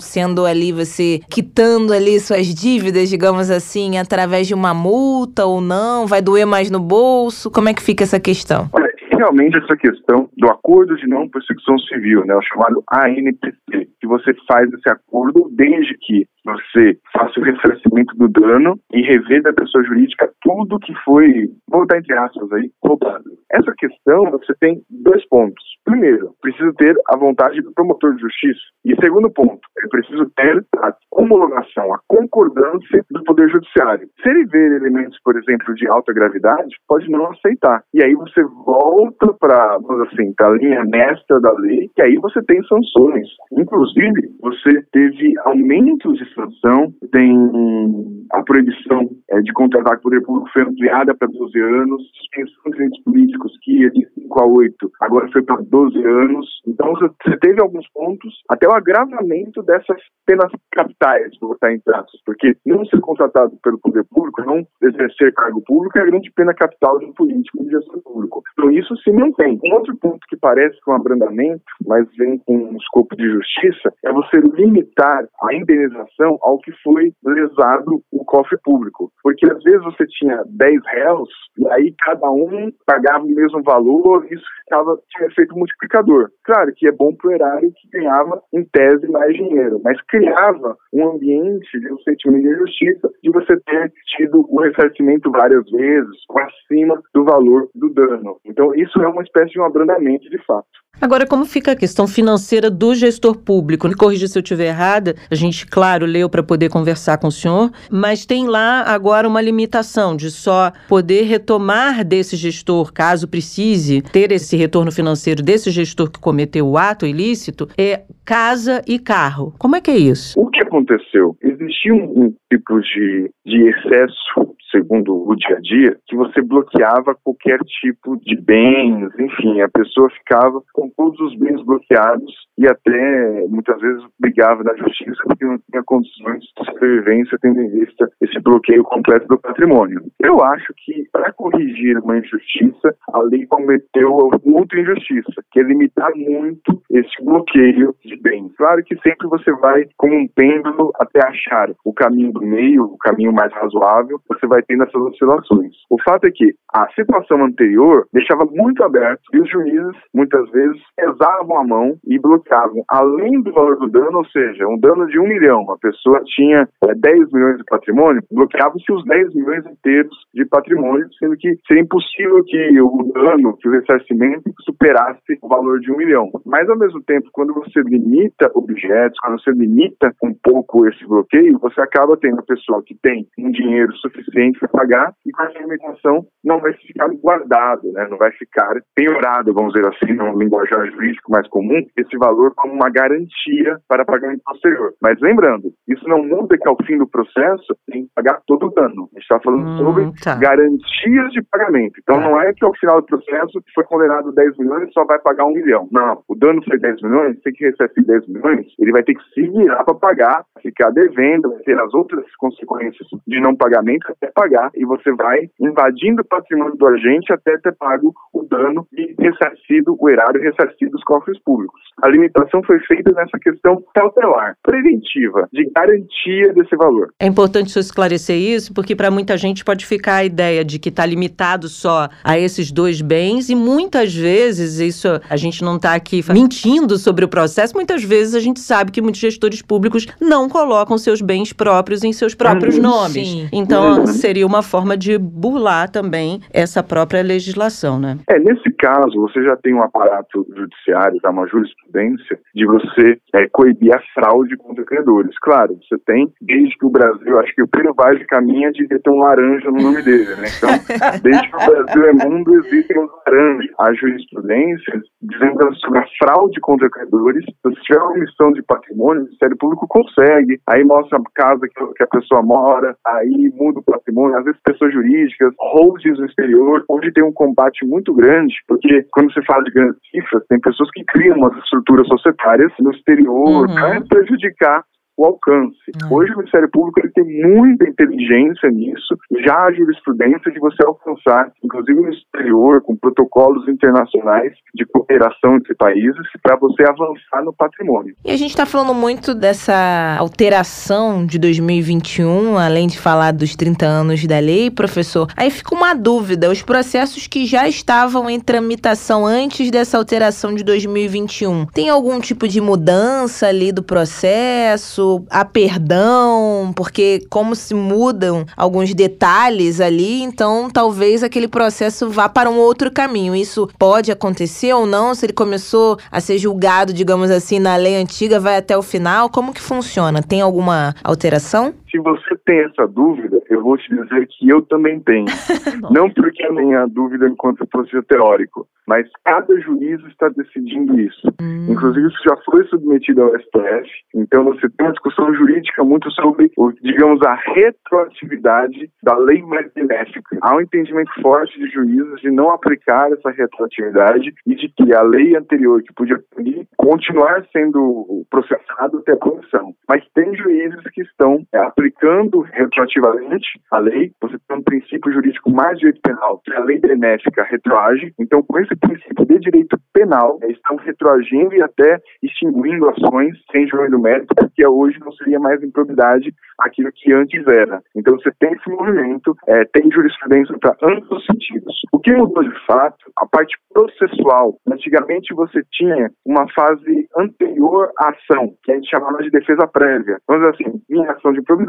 sendo ali você quitando ali suas dívidas, digamos assim, através de uma multa ou não? Vai doer mais no bolso? Como é que fica essa questão? Olha, realmente essa questão do acordo de não persecução civil, né, o chamado ANPC, que você faz esse acordo desde que você faça o ressarcimento do dano e rever da pessoa jurídica tudo que foi, vou botar entre aspas aí, roubado. Essa questão, você tem dois pontos. Primeiro, preciso ter a vontade do promotor de justiça. E segundo ponto, é preciso ter a homologação, a concordância do Poder Judiciário. Se ele ver elementos, por exemplo, de alta gravidade, pode não aceitar. E aí você volta para, assim, a linha mestra da lei, que aí você tem sanções. Inclusive, você teve aumentos de sanção, tem a proibição é, de contratar poder público foi ampliada para 12 anos, suspensão de direitos políticos que de 5 a 8, agora foi para 12 anos. Então você teve alguns pontos, até o agravamento dessas penas capitais, vou botar em traços, porque não ser contratado pelo poder público, não exercer cargo público é a grande pena capital de um político de gestão público. Então isso se mantém. Um outro ponto que parece com um abrandamento, mas vem com um escopo de justiça, é você limitar a indenização ao que foi lesado o cofre público. Porque às vezes você tinha 10 réus e aí cada um pagava o mesmo valor, isso tava, tinha efeito multiplicador. Claro que é bom para o erário que ganhava, em tese, mais dinheiro, mas criava um ambiente de um sentimento de injustiça de você ter tido o ressarcimento várias vezes, acima do valor do dano. Então, isso é uma espécie de um abrandamento de fato. Agora, como fica a questão financeira do gestor público? Me corrija se eu estiver errada. A gente, claro, leu para poder conversar com o senhor, mas tem lá agora uma limitação de só poder retomar desse gestor, caso precise ter esse retorno financeiro desse gestor que cometeu o ato ilícito, é casa e carro. Como é que é isso? O que aconteceu? Existia um, tipo de, de excesso segundo o dia a dia, que você bloqueava qualquer tipo de bens, enfim, a pessoa ficava com todos os bens bloqueados e até muitas vezes brigava na justiça porque não tinha condições de sobrevivência tendo em vista esse bloqueio completo do patrimônio. Eu acho que para corrigir uma injustiça, a lei cometeu outra injustiça, que é limitar muito esse bloqueio de bens. Claro que sempre você vai como um pêndulo até achar o caminho do meio, o caminho mais razoável, você vai tendo essas oscilações. O fato é que a situação anterior deixava muito aberto e os juízes muitas vezes pesavam a mão e bloqueavam, além do valor do dano, ou seja, um dano de um milhão, a pessoa tinha é, 10 milhões de patrimônio, bloqueavam-se os 10 milhões inteiros de patrimônio, sendo que seria impossível que o dano, que o ressarcimento superasse o valor de um milhão. Mas, ao mesmo tempo, quando você limita objetos, quando você limita um pouco esse bloqueio, você acaba tendo a pessoa que tem um dinheiro suficiente para pagar e com essa limitação não vai ficar guardado, né? não vai ficar penhorado, vamos dizer assim, no linguajar jurídico mais comum, esse valor como uma garantia para pagamento posterior. Mas lembrando, isso não muda que ao fim do processo tem que pagar todo o dano. A gente está falando hum, sobre tá. garantias de pagamento. Então tá. não é que ao final do processo foi condenado 10 milhões e só vai pagar um milhão. Não, o dano foi 10 milhões, tem que receber 10 milhões, ele vai ter que se virar para pagar, ficar devendo, vai ter as outras consequências de não pagamento até pagar e você vai invadindo o patrimônio do agente até ter pago o dano e ressarcido o erário, ressarcido os cofres públicos. A limitação foi feita nessa questão cautelar, preventiva, de garantia desse valor. É importante você esclarecer isso, porque para muita gente pode ficar a ideia de que está limitado só a esses dois bens e muitas vezes isso a gente não está aqui mentindo sobre o processo, muitas vezes a gente sabe que muitos gestores públicos não colocam seus bens próprios em seus próprios uhum, nomes. Sim. Então uhum. Seria uma forma de burlar também essa própria legislação, né? É, nesse caso, você já tem um aparato judiciário, tá, uma jurisprudência, de você é, coibir a fraude contra credores. Claro, você tem, desde que o Brasil, acho que o Pedro Vaz de caminha de ter um laranja no nome dele, né? Então, (laughs) desde que o Brasil é mundo, existem os laranjas. A jurisprudência, dizendo sobre a fraude contra credores, se tiver uma omissão de patrimônio, o Ministério Público consegue, aí mostra a casa que a pessoa mora, aí muda o patrimônio, às vezes pessoas jurídicas, holdings no exterior, onde tem um combate muito grande, porque quando você fala de grandes cifras, tem pessoas que criam umas estruturas societárias no exterior uhum. para prejudicar o alcance. Uhum. Hoje o Ministério Público ele tem muita inteligência nisso, já a jurisprudência de você alcançar, inclusive no exterior, com protocolos internacionais de cooperação entre países, para você avançar no patrimônio. E a gente está falando muito dessa alteração de 2021, além de falar dos 30 anos da lei, professor. Aí fica uma dúvida: os processos que já estavam em tramitação antes dessa alteração de 2021, tem algum tipo de mudança ali do processo? A perdão, porque como se mudam alguns detalhes ali, então talvez aquele processo vá para um outro caminho. Isso pode acontecer ou não? Se ele começou a ser julgado, digamos assim, na lei antiga, vai até o final? Como que funciona? Tem alguma alteração? Se você tem essa dúvida, eu vou te dizer que eu também tenho. (laughs) Não porque eu tenha dúvida enquanto processo teórico, mas cada juiz está decidindo isso. Hum. Inclusive, isso já foi submetido ao STF, então você tem uma discussão jurídica muito sobre, digamos, a retroatividade da lei mais benéfica. Há um entendimento forte de juízes de não aplicar essa retroatividade e de que a lei anterior que podia punir continuar sendo processado até a punição. Mas tem juízes que estão é, aplicando retroativamente a lei. Você tem um princípio jurídico mais direito penal, que é a lei benéfica retroage. Então, com esse princípio de direito penal, né, estão retroagindo e até extinguindo ações sem juízo mérito, porque hoje não seria mais improbidade aquilo que antes era. Então você tem esse movimento, é, tem jurisprudência para ambos os sentidos. O que mudou de fato, a parte processual. Antigamente você tinha uma fase anterior à ação, que a gente chamava de defesa prévia. Vamos dizer assim, em ação de improbidade,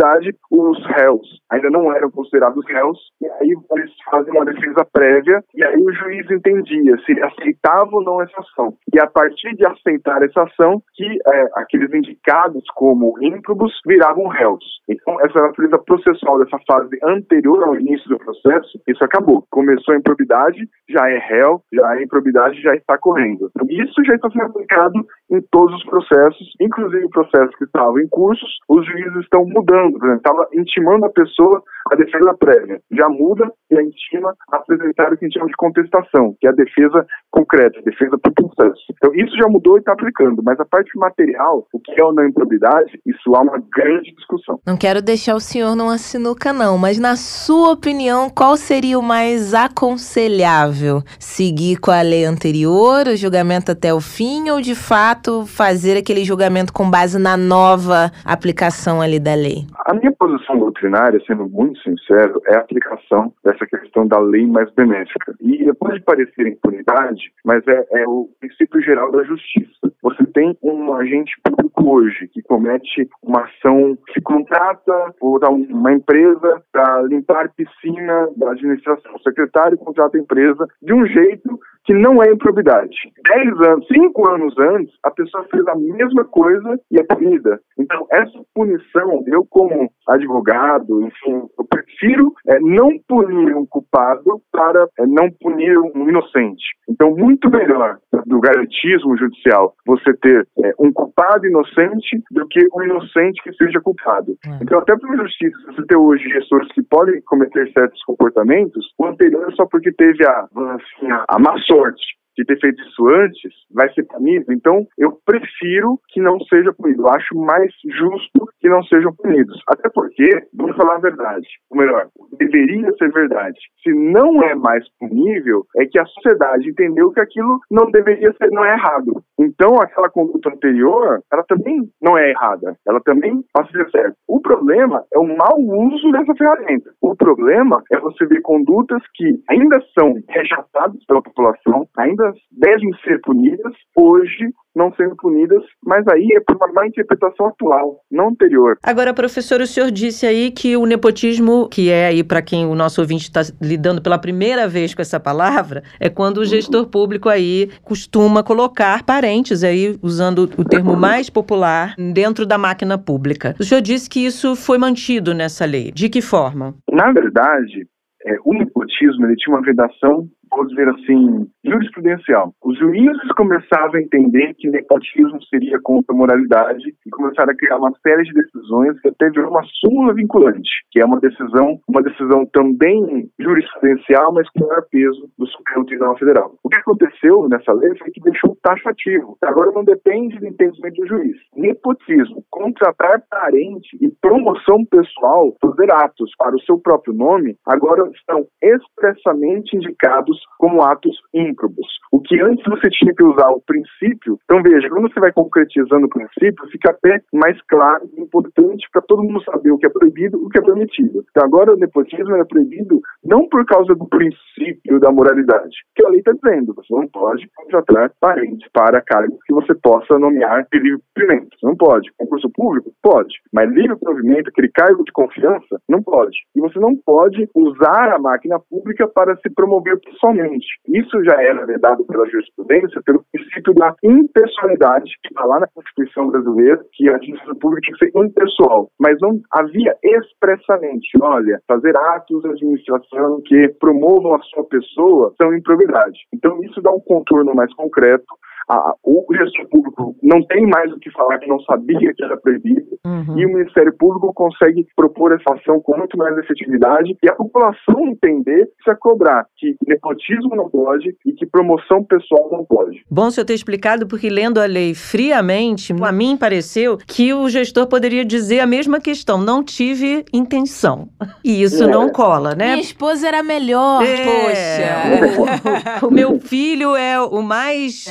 os réus ainda não eram considerados réus, e aí eles fazem uma defesa prévia, e aí o juiz entendia se ele aceitava ou não essa ação. E a partir de aceitar essa ação, que é, aqueles indicados como ímprobos viravam réus. Então, essa natureza processual dessa fase anterior ao início do processo, isso acabou. Começou a improbidade, já é réu, já a improbidade já está correndo. Isso já está sendo aplicado em todos os processos, inclusive processos que estavam em cursos, os juízes estão mudando. Estava intimando a pessoa a defesa prévia. Já muda e a intima a apresentar o que a gente chama de contestação, que é a defesa concreta, a defesa por processo. Então, isso já mudou e está aplicando, mas a parte material, o que é ou não improbidade, isso há uma grande discussão. Não quero deixar o senhor numa sinuca, não, mas na sua opinião, qual seria o mais aconselhável? Seguir com a lei anterior, o julgamento até o fim, ou de fato fazer aquele julgamento com base na nova aplicação ali da lei? A minha posição doutrinária, sendo muito sincero, é a aplicação dessa questão da lei mais benéfica. E pode parecer impunidade, mas é, é o princípio geral da justiça. Você tem um agente público hoje que comete uma ação, se contrata por uma empresa para limpar piscina da administração. O secretário contrata a empresa de um jeito que não é improbidade. Dez anos, cinco anos antes, a pessoa fez a mesma coisa e é punida. Então, essa punição, eu como advogado, enfim, eu prefiro é, não punir um culpado para é, não punir um inocente. Então, muito melhor do garantismo judicial você ter é, um culpado inocente do que um inocente que seja culpado. É. Então, até pela justiça, você ter hoje gestores que podem cometer certos comportamentos, o anterior só porque teve a, assim, a má George. De ter feito isso antes, vai ser punido. Então, eu prefiro que não seja punido. Eu acho mais justo que não sejam punidos. Até porque, vamos falar a verdade, ou melhor, deveria ser verdade. Se não é mais punível, é que a sociedade entendeu que aquilo não deveria ser, não é errado. Então, aquela conduta anterior, ela também não é errada. Ela também passa a ser certa. O problema é o mau uso dessa ferramenta. O problema é você ver condutas que ainda são rechaçadas pela população, ainda devem ser punidas, hoje não sendo punidas, mas aí é por uma má interpretação atual, não anterior. Agora, professor, o senhor disse aí que o nepotismo, que é aí para quem o nosso ouvinte está lidando pela primeira vez com essa palavra, é quando o gestor público aí costuma colocar parentes aí, usando o termo mais popular, dentro da máquina pública. O senhor disse que isso foi mantido nessa lei. De que forma? Na verdade, é, o nepotismo ele tinha uma vedação vou dizer assim, jurisprudencial. Os juízes começavam a entender que nepotismo seria contra a moralidade e começaram a criar uma série de decisões que até virou uma súmula vinculante, que é uma decisão, uma decisão também jurisprudencial, mas com maior peso do Supremo Tribunal Federal. O que aconteceu nessa lei foi que deixou taxativo. Agora não depende do entendimento do juiz. Nepotismo, contratar parente e promoção pessoal, fazer atos para o seu próprio nome, agora estão expressamente indicados como atos ímprobos. O que antes você tinha que usar o princípio. Então, veja, quando você vai concretizando o princípio, fica até mais claro e importante para todo mundo saber o que é proibido e o que é permitido. Então, agora o nepotismo é proibido não por causa do princípio da moralidade, que a lei está dizendo, você não pode contratar parentes para cargos que você possa nomear de livre provimento. Não pode. Concurso público? Pode. Mas livre provimento, aquele cargo de confiança, não pode. E você não pode usar a máquina pública para se promover pessoalmente. Isso já era pela jurisprudência, pelo princípio da impessoalidade, que está lá na Constituição brasileira, que a administração pública tinha que ser impessoal. Mas não havia expressamente, olha, fazer atos de administração que promovam a sua pessoa são improbidade. Então isso dá um contorno mais concreto a, o gestor público não tem mais o que falar que não sabia que era proibido, uhum. e o Ministério Público consegue propor essa ação com muito mais efetividade e a população entender se a cobrar que nepotismo não pode e que promoção pessoal não pode. Bom o senhor ter explicado, porque lendo a lei friamente, a mim pareceu que o gestor poderia dizer a mesma questão, não tive intenção. E isso é. não cola, né? Minha esposa era melhor, é. poxa. O, (laughs) o, meu filho é o mais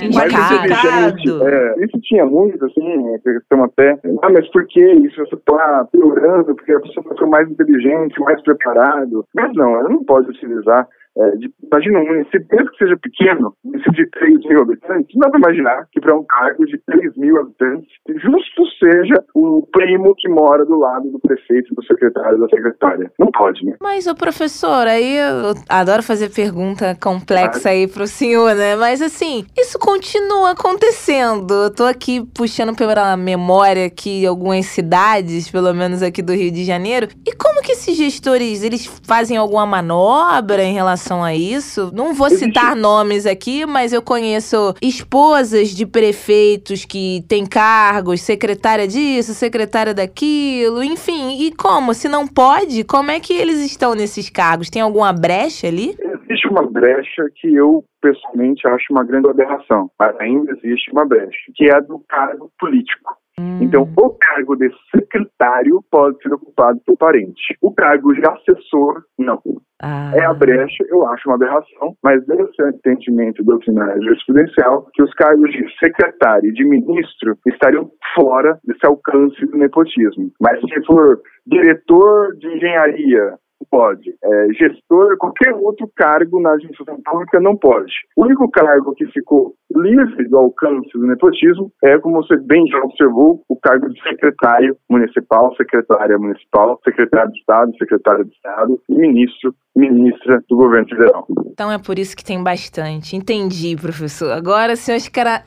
qualificado. É, isso tinha muito, assim, questão até, ah, mas por que isso? Você está piorando, porque a pessoa foi mais inteligente, mais preparado. Mas não, ela não pode utilizar é, de, imagina um município, mesmo que seja pequeno, um município de 3 mil habitantes, não dá para imaginar que para um cargo de 3 mil habitantes, justo seja o primo que mora do lado do prefeito, do secretário, da secretária. Não pode, né? Mas, o professor, aí eu adoro fazer pergunta complexa aí pro senhor, né? Mas, assim, isso continua acontecendo. Eu tô aqui puxando pela memória aqui algumas cidades, pelo menos aqui do Rio de Janeiro. E como que esses gestores, eles fazem alguma manobra em relação relação a isso. Não vou citar nomes aqui, mas eu conheço esposas de prefeitos que têm cargos, secretária disso, secretária daquilo, enfim. E como? Se não pode, como é que eles estão nesses cargos? Tem alguma brecha ali? Existe uma brecha que eu pessoalmente acho uma grande aberração, mas ainda existe uma brecha, que é a do cargo político. Hum. Então, o cargo de secretário pode ser ocupado por parente. O cargo de assessor, não. Ah. É a brecha, eu acho uma aberração, mas esse é o entendimento doutrinário jurisprudencial que os cargos de secretário e de ministro estariam fora desse alcance do nepotismo. Mas se for diretor de engenharia, pode. É, gestor, qualquer outro cargo na administração pública não pode. O único cargo que ficou livre do alcance do nepotismo é, como você bem já observou, o cargo de secretário municipal, secretária municipal, secretário de Estado, secretário de Estado e ministro, ministra do governo federal. Então é por isso que tem bastante. Entendi, professor. Agora o senhor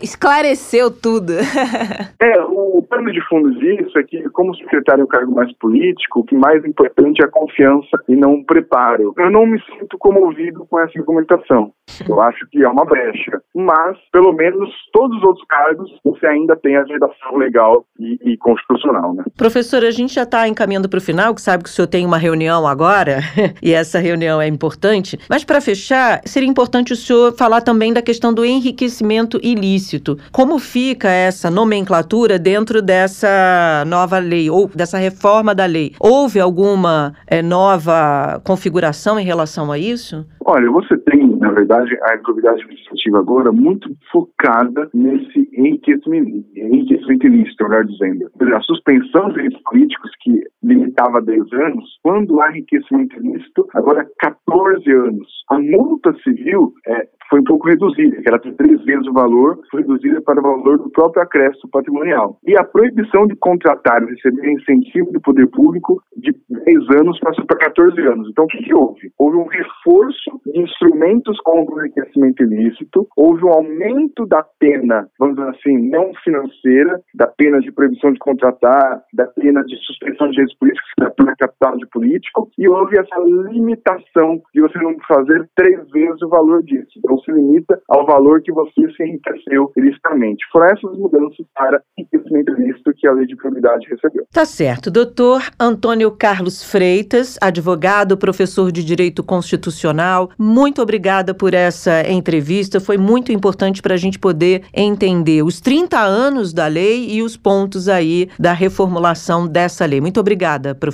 esclareceu tudo. (laughs) é, o pano de fundo disso é que, como secretário é um cargo mais político, o que mais importante é a confiança e não o preparo. Eu não me sinto comovido com essa argumentação. Eu acho que é uma brecha. Mas, pelo menos, todos os outros cargos, você ainda tem a vedação legal e, e constitucional, né? Professor, a gente já está encaminhando para o final, que sabe que o senhor tem uma reunião agora, (laughs) e essa reunião é importante. Mas, para fechar, seria importante o senhor falar também da questão do enriquecimento ilícito. Como fica essa nomenclatura dentro dessa nova lei, ou dessa reforma da lei? Houve alguma é, nova configuração em relação a isso? Olha, você tem, na verdade, a improbidade administrativa agora muito focada nesse enriquecimento, ilícito, melhor dizendo. A suspensão de políticos que limitava 10 anos, quando há enriquecimento ilícito, agora 14 anos. A multa civil é, foi um pouco reduzida, que era três vezes o valor, foi reduzida para o valor do próprio acréscimo patrimonial. E a proibição de contratar e receber incentivo do poder público de 10 anos passou para 14 anos. Então, o que, que houve? Houve um reforço de instrumentos contra o enriquecimento ilícito, houve um aumento da pena, vamos dizer assim, não financeira, da pena de proibição de contratar, da pena de suspensão de direitos políticos, da pena capital de político, e houve essa limitação de você não fazer três vezes o valor disso. Então se limita ao valor que você se enriqueceu ilicitamente. Foram essas mudanças para enriquecimento ilícito que a lei de probidade recebeu. Tá certo. Doutor Antônio Carlos Freitas, advogado, professor de Direito Constitucional, muito obrigada por essa entrevista. Foi muito importante para a gente poder entender os 30 anos da lei e os pontos aí da reformulação dessa lei. Muito obrigada, professor.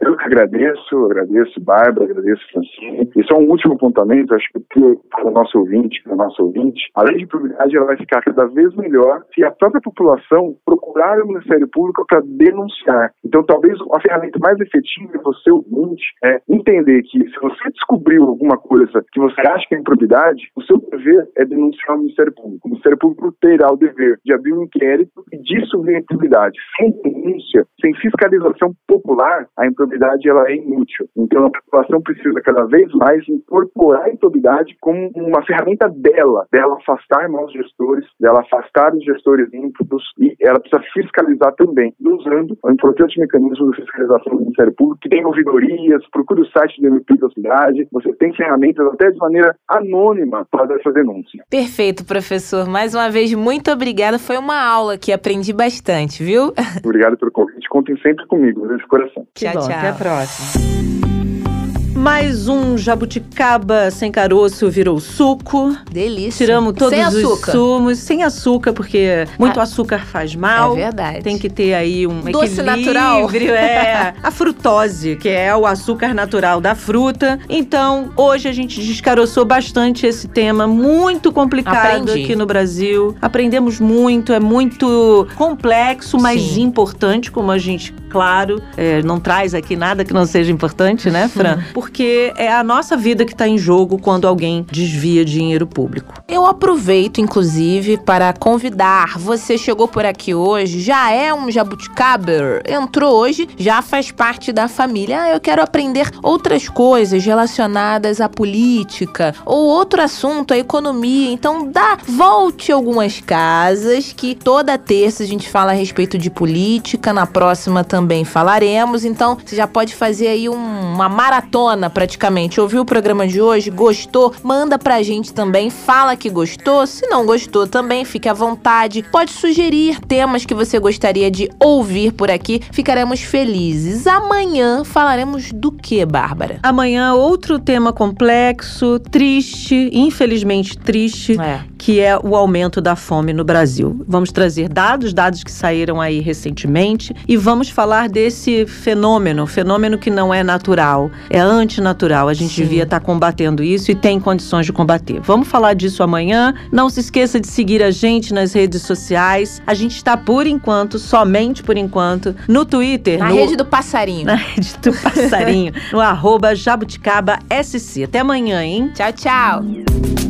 Eu que agradeço, agradeço, Bárbara, agradeço, Francine. E só um último apontamento, acho que para o nosso ouvinte, para o nosso ouvinte, a lei de probidade ela vai ficar cada vez melhor se a própria população procurar o Ministério Público para denunciar. Então, talvez a ferramenta mais efetiva é você, ouvinte, é entender que se você descobriu alguma coisa que você acha que é improbidade, o seu dever é denunciar o Ministério Público. O Ministério Público terá o dever de abrir um inquérito e disso vem a improbidade. Sem denúncia, sem fiscalização popular, a improbidade ela é inútil. Então, a população precisa cada vez mas incorporar a improbidade como uma ferramenta dela, dela afastar maus gestores, dela afastar os gestores ímprotos e ela precisa fiscalizar também, usando o importante mecanismo de fiscalização do Ministério Público, que tem ouvidorias, procure o site do MP da cidade, você tem ferramentas até de maneira anônima para fazer essa denúncia. Perfeito, professor. Mais uma vez, muito obrigada. Foi uma aula que aprendi bastante, viu? (laughs) Obrigado pelo convite. Contem sempre comigo, de coração. Que tchau, bom. Tchau. Até a próxima. Mais um jabuticaba sem caroço virou suco. Delícia. Tiramos todos sem os açúcar. sumos. Sem açúcar, porque muito ah, açúcar faz mal. É verdade. Tem que ter aí um Doce equilíbrio. natural. (laughs) É. a frutose, que é o açúcar natural da fruta. Então, hoje a gente descaroçou bastante esse tema muito complicado Aprendi. aqui no Brasil. Aprendemos muito, é muito complexo, mas Sim. importante, como a gente, claro, é, não traz aqui nada que não seja importante, né, Fran? Porque (laughs) porque é a nossa vida que está em jogo quando alguém desvia dinheiro público. Eu aproveito, inclusive, para convidar. Você chegou por aqui hoje, já é um jabuticaber, entrou hoje, já faz parte da família. Ah, eu quero aprender outras coisas relacionadas à política ou outro assunto, a economia. Então, dá, volte algumas casas que toda terça a gente fala a respeito de política, na próxima também falaremos. Então, você já pode fazer aí um, uma maratona praticamente ouviu o programa de hoje, gostou, manda pra gente também, fala que gostou. Se não gostou também, fique à vontade. Pode sugerir temas que você gostaria de ouvir por aqui, ficaremos felizes. Amanhã falaremos do que, Bárbara? Amanhã outro tema complexo, triste, infelizmente triste, é. Que é o aumento da fome no Brasil. Vamos trazer dados, dados que saíram aí recentemente e vamos falar desse fenômeno, fenômeno que não é natural, é anti antinatural. A gente Sim. devia estar tá combatendo isso e tem condições de combater. Vamos falar disso amanhã. Não se esqueça de seguir a gente nas redes sociais. A gente está, por enquanto, somente por enquanto, no Twitter. Na no... rede do passarinho. Na rede do passarinho. (laughs) no arroba Jabuticaba SC. Até amanhã, hein? Tchau, tchau.